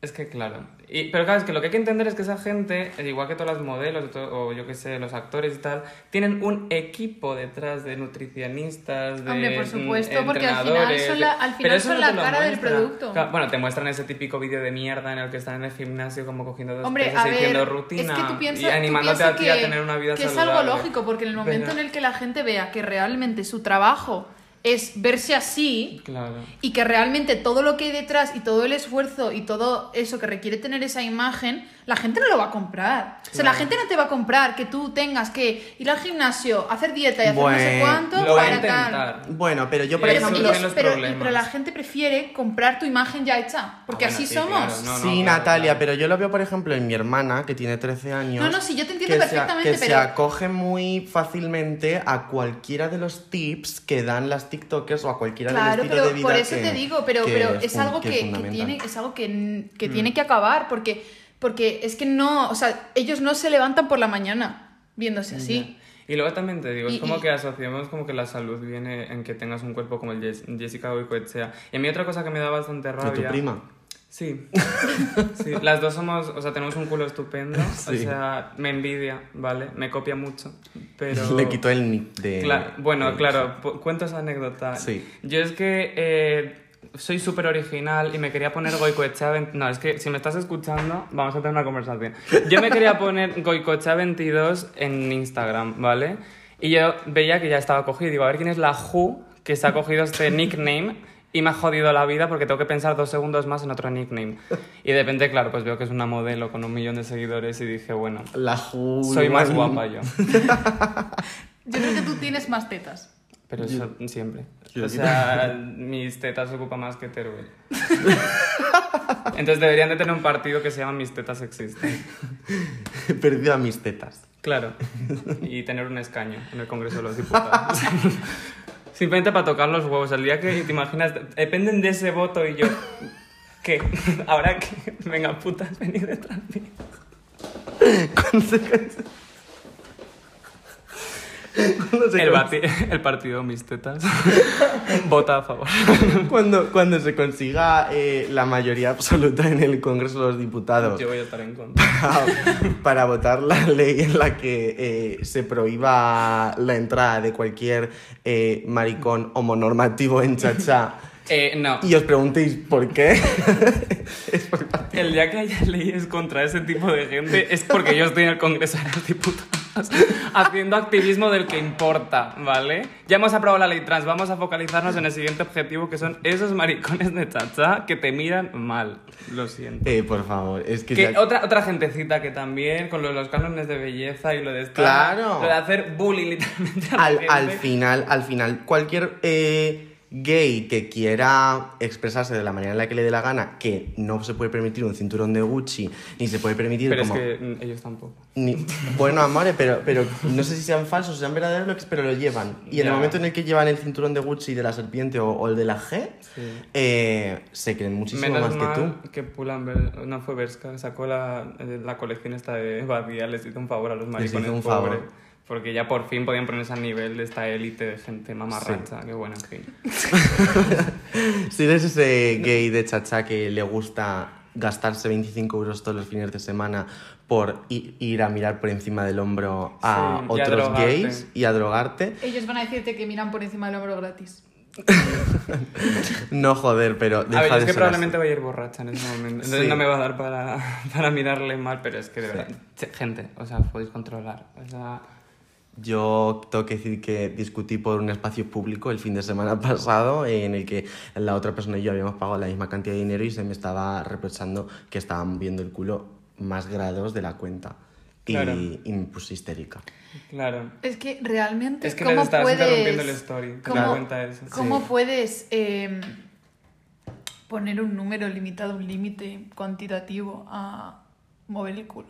es que claro. Y, pero claro, es que lo que hay que entender es que esa gente, igual que todas las modelos o yo que sé, los actores y tal, tienen un equipo detrás de nutricionistas, de
Hombre, por
mm,
supuesto, porque al final son la- al final son
no
la cara del producto.
Claro, bueno, te muestran ese típico vídeo de mierda en el que están en el gimnasio como cogiendo dos
Hombre,
pesas
a
y diciendo rutina
es que tú piensas,
y
tú
animándote
piensas
a ti
que,
a tener una vida
que es
saludable.
algo lógico, porque en el momento
Pero-
en el que la gente vea que realmente su trabajo es verse así
Claro.
y que realmente todo lo que hay detrás y todo el esfuerzo y todo eso que requiere tener esa imagen, la gente no lo va a comprar. O sea, la gente no te va a comprar que tú tengas que ir al gimnasio, hacer dieta y hacer no sé cuánto
Lo voy a
para
intentar.
tal.
Bueno, pero yo por
Pero,
ejemplo...
pero- pero la gente prefiere comprar tu imagen ya hecha, porque
Ah, bueno,
así
sí,
somos.
claro, no,
sí,
claro,
Natalia,
claro.
pero yo lo veo, por ejemplo, en mi hermana, que tiene 13 años.
No, no, sí, yo te entiendo
que se-
perfectamente,
que se acoge muy fácilmente a cualquiera de los tips que dan las TikTokers o a cualquiera del
Claro,
estilo
pero
de vida
por eso
que-
te digo, pero,
que
pero es algo
que
que, tiene, es algo que, que
Mm.
tiene que acabar, porque, porque es que no, o sea, ellos no se levantan por la mañana viéndose así.
Y luego también te digo, es
Y-
como
y-
que asociamos como que la salud viene en que tengas un cuerpo como el Jess- Jessica Goicoechea. Y a mí otra cosa que me da bastante
¿De
rabia...
tu prima?
Sí. sí. Las dos somos, o sea, tenemos un culo estupendo. O
Sí.
sea, me envidia, ¿vale? Me copia mucho, pero...
Le quitó el nick de...
Cla- bueno,
de-
claro, cuento esa anécdota.
Sí.
Yo es que eh, soy súper original y me quería poner Goicoechea... vein- No, es que si me estás escuchando, vamos a tener una conversación. Yo me quería poner Goicoechea 22 en Instagram, ¿vale? Y yo veía que ya estaba cogido. Digo, a ver quién es la Who que se ha cogido este nickname y me ha jodido la vida porque tengo que pensar dos segundos más en otro nickname. Y de repente, claro, pues veo que es una modelo con un millón de seguidores y dije, bueno,
La Ju-
soy más guapa yo.
Yo creo que tú tienes más tetas.
Pero eso siempre.
Yo-
O sea, mis tetas ocupan más que Teruel. Entonces deberían de tener un partido que se llama Mis tetas existen.
He perdido a mis tetas.
Claro. Y tener un escaño en el Congreso de los Diputados. Simplemente para tocar los huevos. El día que te imaginas, dependen de ese voto y yo... ¿Qué? Ahora que... Venga, putas, venid detrás mío.
Cuando se
El, el partido Mis tetas vota a favor.
Cuando, cuando se consiga eh, la mayoría absoluta en el Congreso de los Diputados
Yo voy a estar en contra.
para, para votar la ley en la que eh, se prohíba la entrada de cualquier eh, maricón homonormativo en chachá
Eh, no.
y os preguntéis por qué, es
El día que haya leyes contra ese tipo de gente es porque yo estoy en el Congreso de los Diputados haciendo activismo del que importa, ¿vale? Ya hemos aprobado la ley trans, vamos a focalizarnos en el siguiente objetivo que son esos maricones de chacha que te miran mal. Lo siento.
Eh, por favor, es que...
Que
ya-
otra, otra gentecita que también, con lo de los cánones de belleza y lo de estar-
Claro.
Lo de hacer bullying literalmente
al final, al final, cualquier eh, gay que quiera expresarse de la manera en la que le dé la gana, que no se puede permitir un cinturón de Gucci, ni se puede permitir
Pero
como...
es que mm, ellos tampoco.
Ni- Bueno, amores, pero, pero no sé si sean falsos o sean verdaderos, pero lo llevan. Y en el momento en el que llevan el cinturón de Gucci de la serpiente o, o el de la G,
Sí.
eh, se creen muchísimo
Menos
más
mal
que tú.
que Pull&Bear, no fue Berska, sacó la, eh, la colección esta de Badía, les hizo un favor a los maricones
hizo un favor.
pobres, Porque ya por fin podían ponerse al nivel de esta élite de gente mamarracha. Qué bueno, en fin.
Si eres ese gay de chacha que le gusta gastarse 25 euros todos los fines de semana por ir a mirar por encima del hombro a
Sí, y a
otros
drogarte.
gays y a drogarte,
Ellos van a decirte que miran por encima del hombro gratis.
no joder, pero deja
a ver,
de
es que probablemente
así.
voy a ir borracha en ese momento. Entonces
Sí.
no me va a dar para, para mirarle mal, pero es que de verdad. Gente, o sea, podéis controlar. O sea,
Yo tengo que decir que discutí por un espacio público el fin de semana pasado en el que la otra persona y yo habíamos pagado la misma cantidad de dinero y se me estaba reprochando que estaban viendo el culo más grados de la cuenta. Y,
Claro.
y me puse histérica.
claro.
Es que realmente,
Es que
¿cómo
estabas
puedes,
interrumpiendo el story, te
¿cómo,
das cuenta de eso.
cómo
Sí.
puedes eh, poner un número limitado, un límite cuantitativo a mover el culo?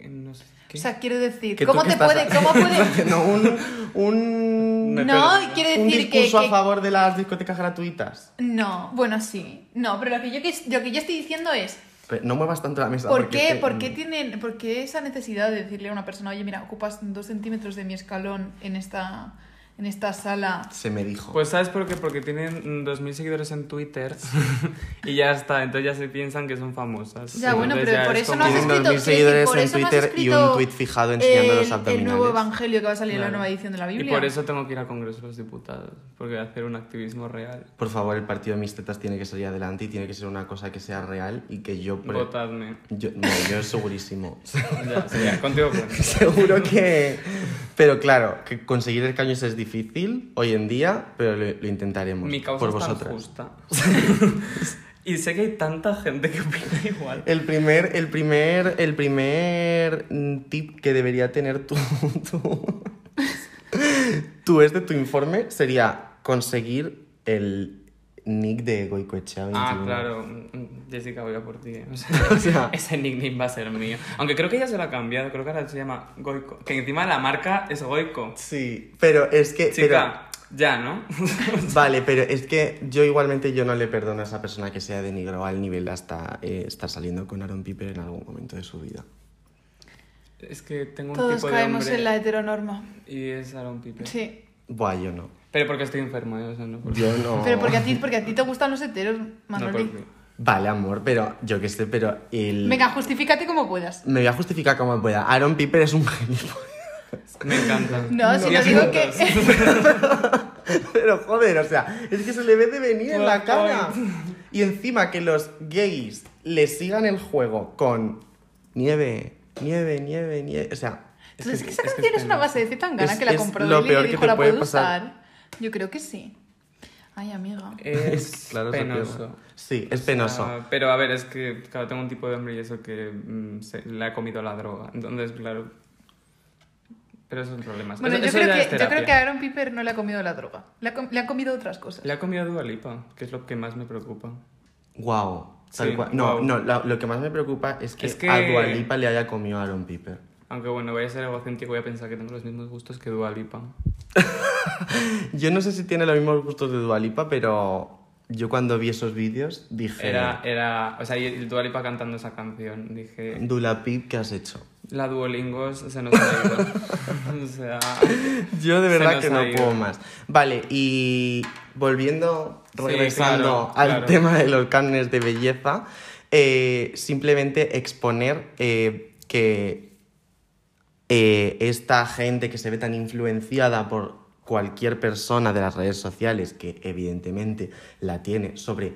No sé. ¿Qué?
O sea, quiero decir, ¿cómo te puede, cómo puede,
haciendo un, un,
no,
perdona.
quiero
un
decir que,
discurso
que-
a favor de las discotecas gratuitas.
no, bueno sí, no, pero lo que yo que- lo que yo estoy diciendo es
Pero no muevas tanto la mesa.
¿Por
porque
qué, ¿Por qué tienen, por qué esa necesidad de decirle a una persona, oye, mira, ocupas dos centímetros de mi escalón en esta, en esta sala?
Se me dijo.
Pues ¿sabes por qué? Porque tienen mm, 2.000 seguidores en Twitter y ya está, entonces ya se piensan que son famosas.
Ya, bueno, pero
ya
por
es
eso no has
Tienen
escrito...
2.000
quiero decir,
seguidores
por
en
eso no has
Twitter y un
escrito
tuit fijado enseñando
el,
los
El
abdominales.
nuevo evangelio que va a salir en la
Claro.
nueva edición de la
Y
Biblia.
por eso tengo que ir al Congreso de los Diputados, porque voy a hacer un activismo real.
Por favor, el partido de mis tetas tiene que salir adelante y tiene que ser una cosa que sea real y que yo... pre-
Votadme.
yo no, yo segurísimo.
Ya, sí, ya, contigo cuento.
Seguro que... Pero claro, que conseguir el caño es difícil hoy en día, pero lo, lo intentaremos.
Mi causa
por
es tan
vosotras.
justa. y sé que hay tanta gente que opina igual.
El primer, el primer, el primer mm, tip que debería tener tu, tu, tu este, tu informe sería conseguir el nick de Goicoechea 21.
Ah, claro. Mm, Jessica, voy a por ti. O sea,
O sea-
ese nickname va a ser mío. Aunque creo que ya se lo ha cambiado. Creo que ahora se llama Goico. Que encima la marca es Goico.
Sí, pero es que... pero-
Chica, ya, ¿no?
Vale, pero es que yo igualmente yo no le perdono a esa persona que sea denigrado al nivel hasta eh, estar saliendo con Aaron Piper en algún momento de su vida.
es que tengo un
Todos
tipo de
caemos
hombre
en la heteronorma.
y es Aaron Piper.
Sí.
Buah, yo no.
Pero porque estoy enfermo, ¿eh? O sea, no porque...
Yo no.
Pero porque a ti, porque a ti te gustan los heteros,
No
Manoli.
porque...
Vale, amor, pero yo qué sé, pero el...
Venga, justifícate como puedas.
Me voy a justificar como pueda. Aaron Piper es un genio.
Me encanta.
No, si no digo que...
Pero joder, o sea, es que se le ve de venir en la cara. Y encima que los gays le sigan el juego con nieve, nieve, nieve, nieve. O sea,
Entonces,
que-
que esa
es que
canción
es
es una base de Zetangana
Es-
que la
es
compró
lo
y
peor
le
que
dijo
te
la
puede
puedo
pasar".
usar. Yo creo que sí. Ay, amiga.
Es
claro,
penoso.
Sí, es
O sea,
penoso.
pero a ver, es que, claro, tengo un tipo de hombre y eso que mm, se- le ha comido la droga. Entonces, claro. Pero esos son problemas.
Bueno,
Eso-
yo
eso
creo, que,
es
yo creo que a Aaron Piper no le ha comido la droga. Le ha, com- le ha comido otras cosas.
Le ha comido Dua Lipa, que es lo que más me preocupa.
Wow. Tal
Sí,
cual. No, no, lo, lo que más me preocupa es que,
Es que-
a Dua Lipa le haya comido a Aaron Piper.
Aunque bueno, voy a ser egocéntrico y voy a pensar que tengo los mismos gustos que Dua Lipa.
Yo no sé si tiene los mismos gustos de Dua Lipa, pero yo cuando vi esos vídeos dije...
Era, era, o sea, y el Dua Lipa cantando esa canción, dije,
Dula Pip, ¿qué has hecho?
la Duolingos se nos ha ido. o sea,
Yo de verdad que no puedo más. Vale, y volviendo,
Sí,
regresando
claro,
al
claro.
tema de los cánones de belleza, eh, simplemente exponer eh, que eh, esta gente que se ve tan influenciada por cualquier persona de las redes sociales, que evidentemente la tiene sobre,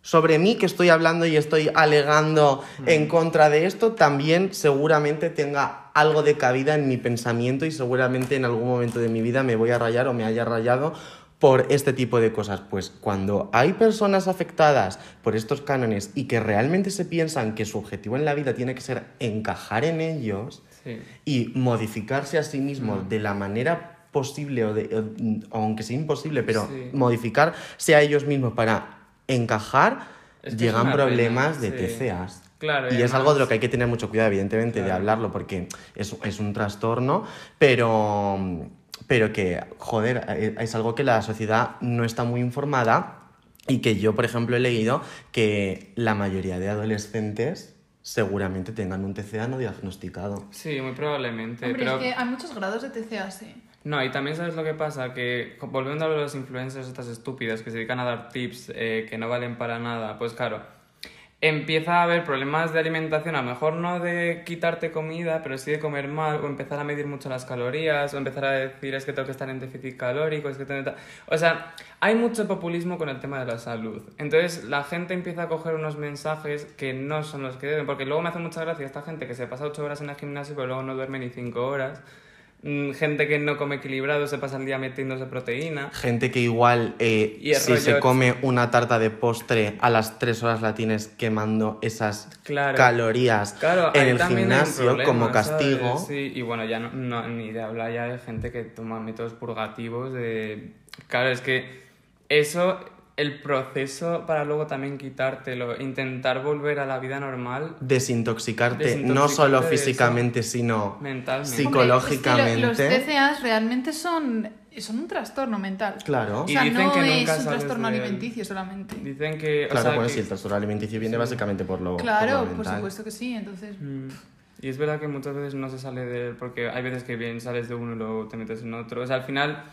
sobre mí, que estoy hablando y estoy alegando en contra de esto, también seguramente tenga algo de cabida en mi pensamiento y seguramente en algún momento de mi vida me voy a rayar o me haya rayado por este tipo de cosas. Pues cuando hay personas afectadas por estos cánones y que realmente se piensan que su objetivo en la vida tiene que ser encajar en ellos,
sí.
y modificarse a sí mismo de la manera posible, o, de, o- o aunque sea imposible, pero
Sí.
modificar sea ellos mismos para encajar,
Es que es
llegan problemas
pena,
de. TCAs.
Claro,
y es algo de lo que hay que tener mucho cuidado, evidentemente, de hablarlo, porque es, es un trastorno, pero, pero que, joder, eh, es algo que la sociedad no está muy informada y que yo, por ejemplo, he leído que la mayoría de adolescentes seguramente tengan un TCA no diagnosticado.
Sí, muy probablemente.
Hombre,
pero...
es que hay muchos grados de TCA, sí.
No, y también sabes lo que pasa, que volviendo a lo de los influencers estas estúpidas que se dedican a dar tips eh, que no valen para nada, pues claro, empieza a haber problemas de alimentación, a lo mejor no de quitarte comida, pero sí de comer mal, o empezar a medir mucho las calorías, o empezar a decir es que tengo que estar en déficit calórico, es que tengo que... ta-". O sea, hay mucho populismo con el tema de la salud. Entonces la gente empieza a coger unos mensajes que no son los que deben, porque luego me hace mucha gracia esta gente que se pasa ocho horas en el gimnasio, pero luego no duerme ni cinco horas. Mm, gente que no come equilibrado, se pasa el día metiéndose proteína.
Gente que igual, eh,
Y
si se come una tarta de postre, a las tres horas la tienes quemando esas
Claro.
calorías
Claro,
en el gimnasio
problema,
como castigo.
Sí, y bueno, ya no, no- ni de hablar ya de gente que toma métodos purgativos de... Claro, es que eso, el proceso para luego también quitártelo, intentar volver a la vida normal
Desintoxicarte, no
Desintoxicarte
solo
de eso.
físicamente, sino
mentalmente.
Sí.
Hombre,
Psicológicamente.
es que lo- los TCAs realmente son, son un trastorno mental.
Claro.
O
Y
sea,
dicen
no
que nunca
es un trastorno alimenticio solamente.
Dicen que... o
Claro,
sea,
bueno,
que-
sí, el trastorno alimenticio viene básicamente por lo, por
Claro,
lo
por supuesto que sí. Entonces,
Mm. Y es verdad que muchas veces no se sale de él, porque hay veces que bien sales de uno y luego te metes en otro. O sea, al final,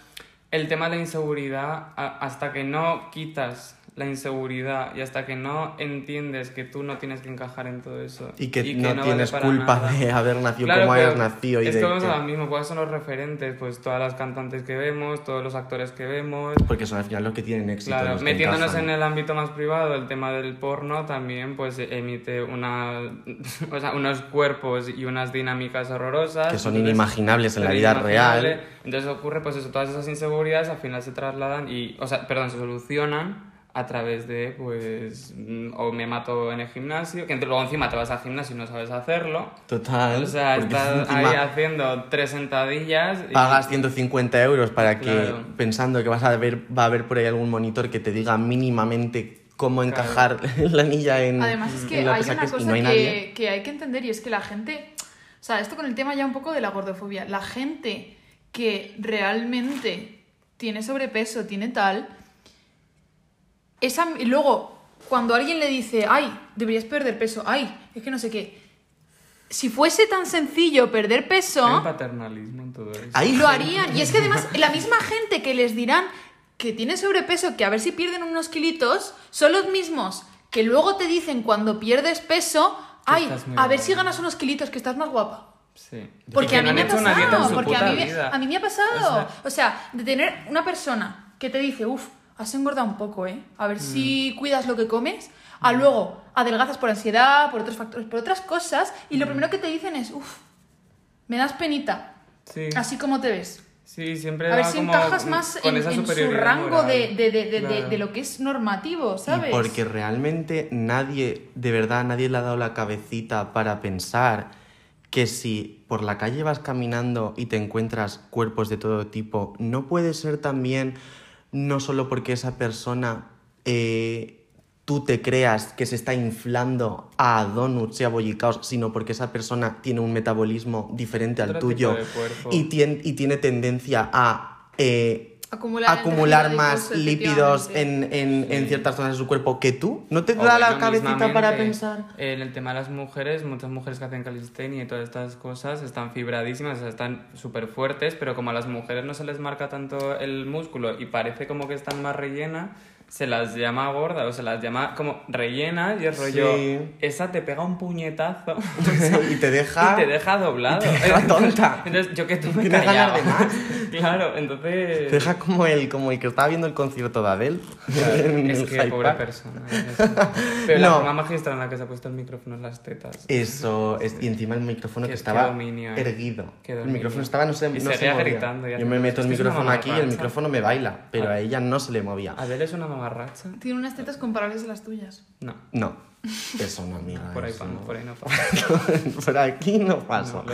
el tema de inseguridad, hasta que no quitas la inseguridad y hasta que no entiendes que tú no tienes que encajar en todo eso
Y que, no,
vale
tienes
para
culpa
nada.
de haber nacido
Claro,
como hayas nacido y
es
de
que vamos
que-
a lo mismo, ¿cuáles son los referentes? Pues todas las cantantes que vemos, todos los actores que vemos,
Porque son al final los que tienen éxito.
Claro,
los que
metiéndonos en el ámbito más privado, el tema del porno también pues emite una, o sea, unos cuerpos y unas dinámicas horrorosas.
Que son
Entonces,
inimaginables en la vida real.
Entonces ocurre pues eso, todas esas inseguridades al final se trasladan y, o sea, perdón, se solucionan a través de pues mm, o me mato en el gimnasio, que luego encima te vas al gimnasio y no sabes hacerlo.
Total.
O sea, estás ahí haciendo tres sentadillas y
Pagas 150 euros para que,
Claro.
pensando que vas a ver, va a haber por ahí algún monitor que te diga mínimamente cómo encajar la anilla en.
además es que hay
que
una cosa
no hay
que, que hay que entender y es que la gente, o sea, esto con el tema ya un poco de la gordofobia, la gente que realmente tiene sobrepeso, tiene tal, esa, y luego cuando alguien le dice, ay, deberías perder peso, ay, es que no sé qué, si fuese tan sencillo perder peso...
hay un paternalismo en todo eso.
Hay
lo harían. Y es que además, la misma gente que les dirán que tiene sobrepeso, que a ver si pierden unos kilitos, son los mismos que luego te dicen cuando pierdes peso, ay, a ver
guapa".
si ganas unos kilitos, que estás más guapa.
Sí.
Porque
que
a mí ha pasado, porque a mí, me-
vida.
a mí me ha pasado.
O
O sea, de tener una persona que te dice, uff, has engordado un poco, ¿eh? A ver si
Mm.
cuidas lo que comes, a luego adelgazas por ansiedad, por otros factores, por otras cosas, y
Mm.
lo primero que te dicen es, uff, me das penita,
Sí.
así como te ves.
Sí, siempre
A ver si encajas más
con
en, su rango de, de- de- de- de-
Claro.
de lo que es normativo, ¿sabes?
Y porque realmente nadie, de verdad, nadie le ha dado la cabecita para pensar que si por la calle vas caminando y te encuentras cuerpos de todo tipo, no puede ser también no solo porque esa persona eh, tú te creas que se está inflando a donuts y a bollicaos, sino porque esa persona tiene un metabolismo diferente al
Otro
tuyo y tiene, y tiene tendencia a eh,
Acumular,
más lípidos en, en, en ciertas zonas de su cuerpo que tú. ¿No te
O
da la cabecita para pensar?
En el tema de las mujeres, muchas mujeres que hacen calistenia y todas estas cosas están fibradísimas, o sea, están súper fuertes, pero como a las mujeres no se les marca tanto el músculo y parece como que están más rellenas, se las llama gorda o se las llama como rellenas y el rollo,
Sí.
esa te pega un puñetazo
y te deja...
y te deja doblado.
y te deja tonta.
Entonces yo que tú me
Tienes
callaba.
de más.
Claro, entonces...
Te deja como el, como el que estaba viendo el concierto de Adele.
Es que pobre persona. es. Pero
No.
la forma magistral en la que se ha puesto el micrófono en las tetas.
Eso, es- y encima el micrófono que
qué
estaba
dominio, eh.
erguido. El micrófono estaba, no sé,
Y
no se movía.
gritando
Yo me meto el
que
micrófono aquí y el micrófono me baila, pero
Ah.
a ella no se le movía.
Adele es una mamarracha.
Tiene unas tetas comparables a las tuyas.
No.
No, eso no, amiga.
Por ahí,
eso no.
por ahí no pasa.
Por aquí no pasa.
No.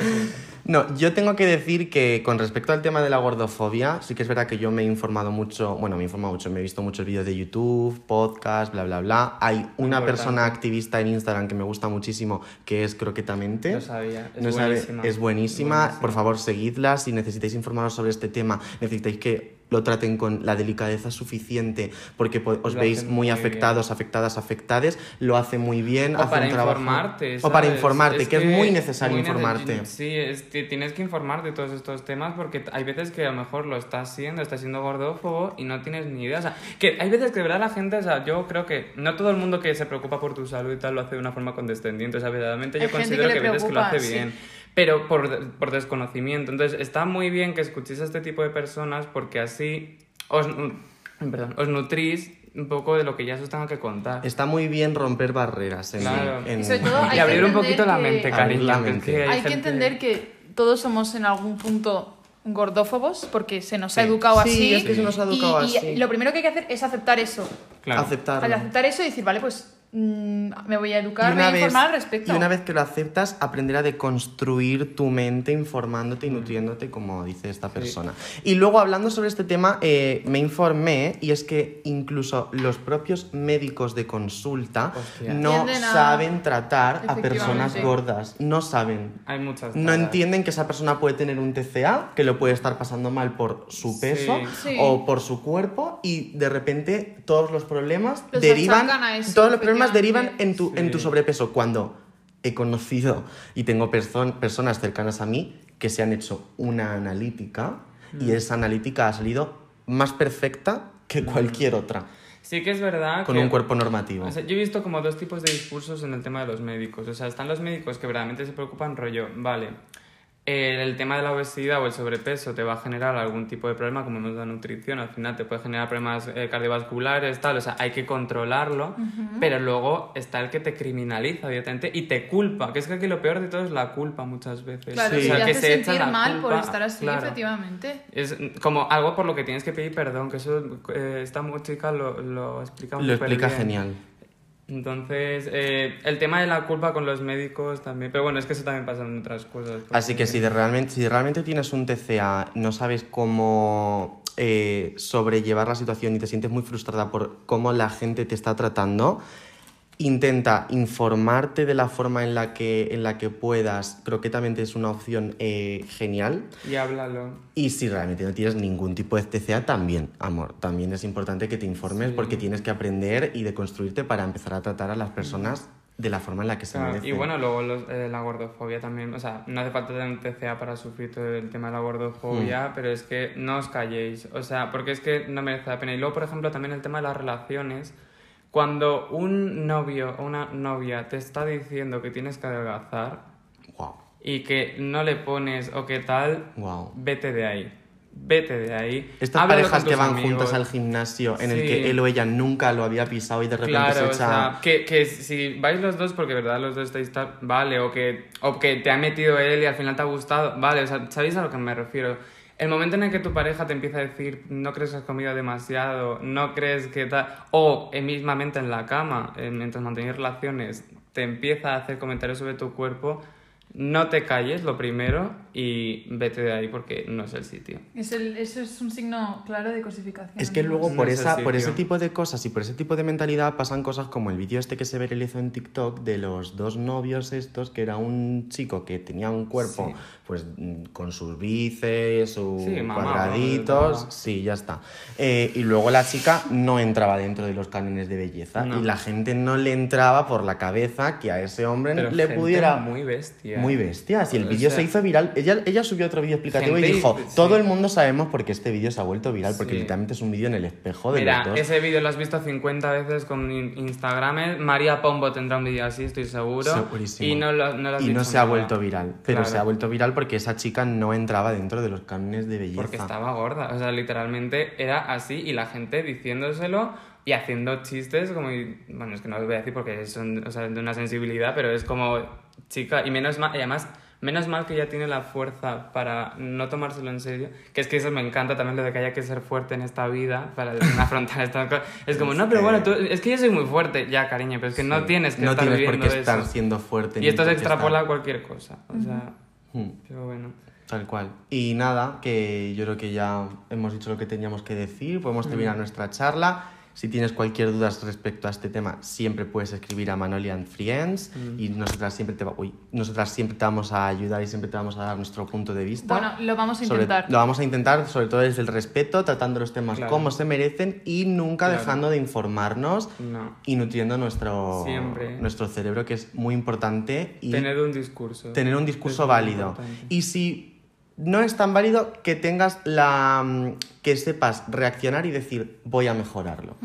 No, yo tengo que decir que con respecto al tema de la gordofobia, sí que es verdad que yo me he informado mucho, bueno, me he informado mucho, me he visto muchos vídeos de YouTube, podcast, bla, bla, bla. Hay una
Importante.
persona activista en Instagram que me gusta muchísimo, que es Croquetamente.
Lo sabía. Es
No sabe-
buenísima.
es buenísima.
Buenísima.
Por favor, seguidla. Si necesitáis informaros sobre este tema, necesitáis que lo traten con la delicadeza suficiente porque po- os
Lo
veis muy
muy
afectados, afectadas, afectades. Lo hace muy bien.
O
hace
para
un trabajo-
informarte.
O para
¿sabes?
informarte, que, es muy necesario
muy nece-
informarte.
Sí, es que tienes que informarte de todos estos temas porque hay veces que a lo mejor lo estás siendo, estás siendo gordófobo y no tienes ni idea. O sea, que hay veces que de verdad la gente, o sea, yo creo que no todo el mundo que se preocupa por tu salud y tal lo hace de una forma condescendiente. O sea, verdaderamente yo
Hay
considero
que
que, hay veces que lo hace
sí.
bien. Pero por, por desconocimiento. Entonces, está muy bien que escuchéis a este tipo de personas porque así os, mm, perdón, os nutrís un poco de lo que ya os tengo que contar.
Está muy bien romper barreras en,
Claro.
en-
Y sobre todo hay
y
que
abrir un
entender
poquito la
que-
mente, cariño.
la mente.
que
Hay que
gente-
entender que todos somos en algún punto gordófobos porque se nos ha
Sí.
educado
Sí,
así.
es que se nos ha educado
y, lo primero que hay que hacer es aceptar eso.
Claro.
aceptarlo.
Al aceptar eso y decir, vale, pues mm, me voy a educar, me voy
una,
a
vez,
informar al respecto.
y una vez que lo aceptas, aprender a deconstruir tu mente informándote y nutriéndote, como dice esta persona. Y luego, hablando sobre este tema, eh, me informé y es que incluso los propios médicos de consulta
Hostia.
no saben tratar a personas gordas. No saben.
Hay muchas.
No entienden que esa persona puede tener un TCA, que lo puede estar pasando mal por su peso
Sí.
o por su cuerpo y de repente todos los problemas
Los
derivan,
achacan a eso,
todos los problemas derivan
efectivamente.
en tu, en tu
Sí.
sobrepeso. Cuando he conocido y tengo perso- personas cercanas a mí que se han hecho una analítica y
Mm.
esa analítica ha salido más perfecta que cualquier otra,
Sí que es verdad
con
que...
un cuerpo normativo.
O sea, yo he visto como dos tipos de discursos en el tema de los médicos. O sea, están los médicos que verdaderamente se preocupan rollo, vale, el tema de la obesidad o el sobrepeso te va a generar algún tipo de problema, como hemos la nutrición, al final te puede generar problemas eh, cardiovasculares, tal, o sea, hay que controlarlo, pero luego está el que te criminaliza directamente y te culpa, que es que aquí lo peor de todo es la culpa muchas veces.
Claro,
Sí.
O sea,
te
que
hace
se echa
sentir
la
mal por estar así,
claro.
efectivamente.
Es como algo por lo que tienes que pedir perdón, que eso eh, esta chica lo, lo explica
Lo
súper
explica
bien.
genial.
Entonces, eh, el tema de la culpa con los médicos también, pero bueno, es que eso también pasa en otras cosas.
Así que si, de realmente, si realmente tienes un TCA, no sabes cómo eh, sobrellevar la situación y te sientes muy frustrada por cómo la gente te está tratando, intenta informarte de la forma en la que, en la que puedas. Croquetamente es una opción eh, genial.
Y háblalo.
Y si realmente no tienes ningún tipo de TCA, también, amor, también es importante que te informes
Sí.
porque tienes que aprender y deconstruirte para empezar a tratar a las personas de la forma en la que se
Claro,
merecen.
y bueno, luego los- eh, la gordofobia también, o sea, no hace falta tener un TCA para sufrir todo el tema de la
Mm.
gordofobia, pero es que no os calléis, o sea, porque es que no merece la pena. Y luego, por ejemplo, también el tema de las relaciones, cuando un novio o una novia te está diciendo que tienes que adelgazar
Wow,
y que no le pones o qué tal,
wow.
vete de ahí, vete de ahí.
Estas
Háblalo
parejas que van
amigos.
juntas al gimnasio en el que él o ella nunca lo había pisado y de repente
Claro,
se
o
echa...
sea, que, que si vais los dos porque verdad los dos estáis tal, vale, o que, o que te ha metido él y al final te ha gustado, vale, o sea, ¿sabéis a lo que me refiero? El momento en el que tu pareja te empieza a decir, no crees que has comido demasiado, no crees que tal, o eh, mismamente en la cama, eh, mientras mantenéis relaciones, te empieza a hacer comentarios sobre tu cuerpo, no te calles, lo primero, y vete de ahí porque no es el sitio.
Es el, eso es un signo claro de cosificación.
Es que luego
No
por,
es
esa, por ese tipo de cosas y por ese tipo de mentalidad pasan cosas como el vídeo este que se viralizó en TikTok de los dos novios estos, que era un chico que tenía un cuerpo
Sí.
pues mm, con sus bíceps, sus
Sí,
cuadraditos, sí, ya está. Eh, y luego la chica no entraba dentro de los cánones de belleza
No.
y la gente no le entraba por la cabeza que a ese hombre
Pero
le
gente
pudiera...
Muy bestia.
Muy bestia. Si el
O
vídeo
sea,
se hizo viral, ella, ella subió otro vídeo explicativo y
Gente,
dijo,
sí.
todo el mundo sabemos por qué este vídeo se ha vuelto viral, porque
Sí.
literalmente es un vídeo en el espejo de
Mira,
los dos.
ese vídeo lo has visto 50 veces con in- Instagram. María Pombo tendrá un vídeo así, estoy seguro.
Segurísimo.
Y no lo, no lo has
Y no
dicho
se ha
nada.
vuelto viral, pero
Claro.
se ha vuelto viral porque esa chica no entraba dentro de los cánones de belleza.
Porque estaba gorda. O sea, literalmente era así y la gente diciéndoselo y haciendo chistes como... y- Bueno, es que no lo voy a decir porque son o sea, de una sensibilidad, pero es como... Chica, y menos mal... Y además Menos mal que ya tiene la fuerza para no tomárselo en serio. Que es que eso me encanta también lo de que haya que ser fuerte en esta vida para afrontar estas cosas. Es como, no, pero bueno, tú, es que yo soy muy fuerte. Ya, cariño, pero es que no tienes que
no
estar
tienes por
viviendo
qué estar
eso.
siendo fuerte.
Y esto se
por
extrapola a cualquier cosa. O sea,
Hmm,
pero bueno.
Tal cual. Y nada, que yo creo que ya hemos dicho lo que teníamos que decir, podemos terminar nuestra charla. Si tienes cualquier duda respecto a este tema, siempre puedes escribir a Manolian Friends y nosotras siempre, te va- uy, nosotras siempre te vamos a ayudar y siempre te vamos a dar nuestro punto de vista.
Bueno, lo vamos a
Sobre-
intentar.
lo vamos a intentar, sobre todo desde el respeto, tratando los temas
Claro.
como se merecen y nunca
Claro.
dejando de informarnos
No.
y nutriendo nuestro,
Siempre.
nuestro cerebro, que es muy importante. Y
Tener un discurso.
tener un discurso
Es
válido. Y si no es tan válido, que tengas la. mm, que sepas reaccionar y decir, voy a mejorarlo.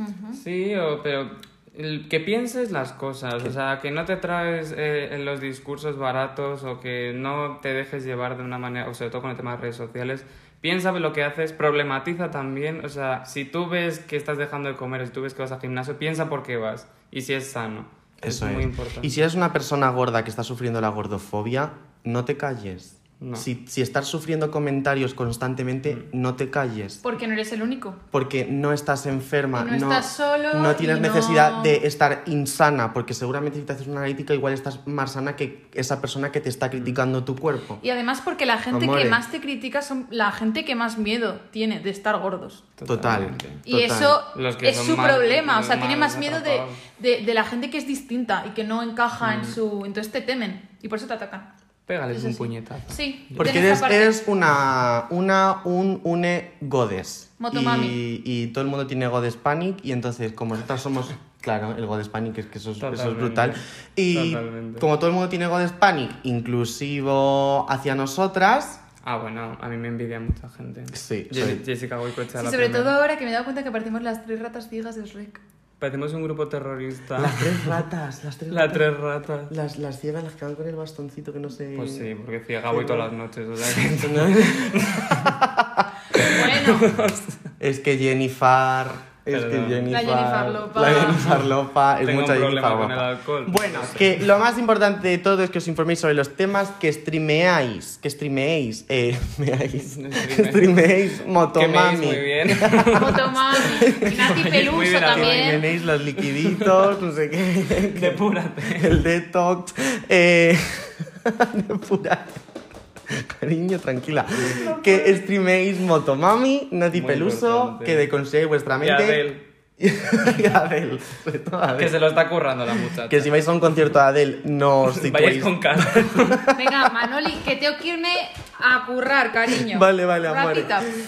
Sí, o- pero el- que pienses las cosas, o sea, que no te traes eh, en los discursos baratos o que no te dejes llevar de una manera, o sobre todo con el tema de redes sociales. Piensa lo que haces, problematiza también, o sea, si tú ves que estás dejando de comer, si tú ves que vas al gimnasio, piensa por qué vas y si es sano.
Eso
es
es.
muy importante.
Y si eres una persona gorda que está sufriendo la gordofobia, no te calles.
No.
Si, si estás sufriendo comentarios constantemente,
Mm.
no te calles.
Porque no eres el único.
Porque no estás enferma,
Y no estás solo
no tienes
y no-
necesidad de estar insana, porque seguramente si te haces una analítica igual estás más sana que esa persona que te está criticando tu cuerpo.
Y además porque la gente
Amore.
que más te critica son la gente que más miedo tiene de estar gordos.
Total.
Totalmente.
Y eso
Los que
es
son
su problema, o sea, tiene
más
miedo de, de, de la gente que es distinta y que no encaja
Mm.
en su... Entonces te temen y por eso te atacan.
Pégales
Es
un puñetazo.
Sí.
Porque eres, una, una, un, une godes.
Motomami.
Y, y todo el mundo tiene godes panic y entonces como nosotros somos, claro, el godes panic es que eso es, eso es
Totalmente.
brutal. Y
Totalmente.
como todo el mundo tiene godes panic, inclusivo hacia nosotras,
Ah, bueno, a mí me envidia mucha gente.
Sí,
Jess-
soy-
Jessica Goicoechea,
Sí,
la
sobre
primera.
todo ahora que me he dado cuenta que parecemos las tres ratas ciegas de Shrek.
Parecemos un grupo terrorista.
las tres ratas, las tres
Las
ratas.
tres ratas.
Las, las ciegas, las que van con el bastoncito que no sé...
Pues sí, porque ciega voy todas las noches, o sea que...
Bueno,
Es que Jennifer... Es que. Jennifer...
La Jennifer Lopa.
La Jennifer Lopa es
Tengo
mucha
un problema
Jennifer
con el
Lopa.
alcohol.
Bueno, que lo más importante de todo es que os informéis sobre los temas, que streameáis, que streameéis, eh, meáis, que streameéis Motomami.
muy bien.
Motomami, Nati Peluso también.
tenéis los liquiditos, no sé qué.
Depúrate.
El detox. Eh, depurate. Cariño, tranquila. Que streaméis Motomami, Nati
Muy
Peluso,
importante.
que deconseguéis vuestra
Y
mente.
Adele,
y Adele, sobre todo Adele.
que se lo está currando la muchacha.
Que si vais a un concierto de Adele, no os
Vayáis
situéis.
con calma.
Venga, Manoli, que tengo que irme a currar, cariño.
Vale, vale, amor.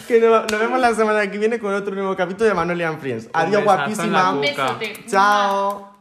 Que nos, nos vemos la semana que viene con otro nuevo capítulo de Manolian Friends. Adiós, guapísima.
Un
boca.
besote.
Chao.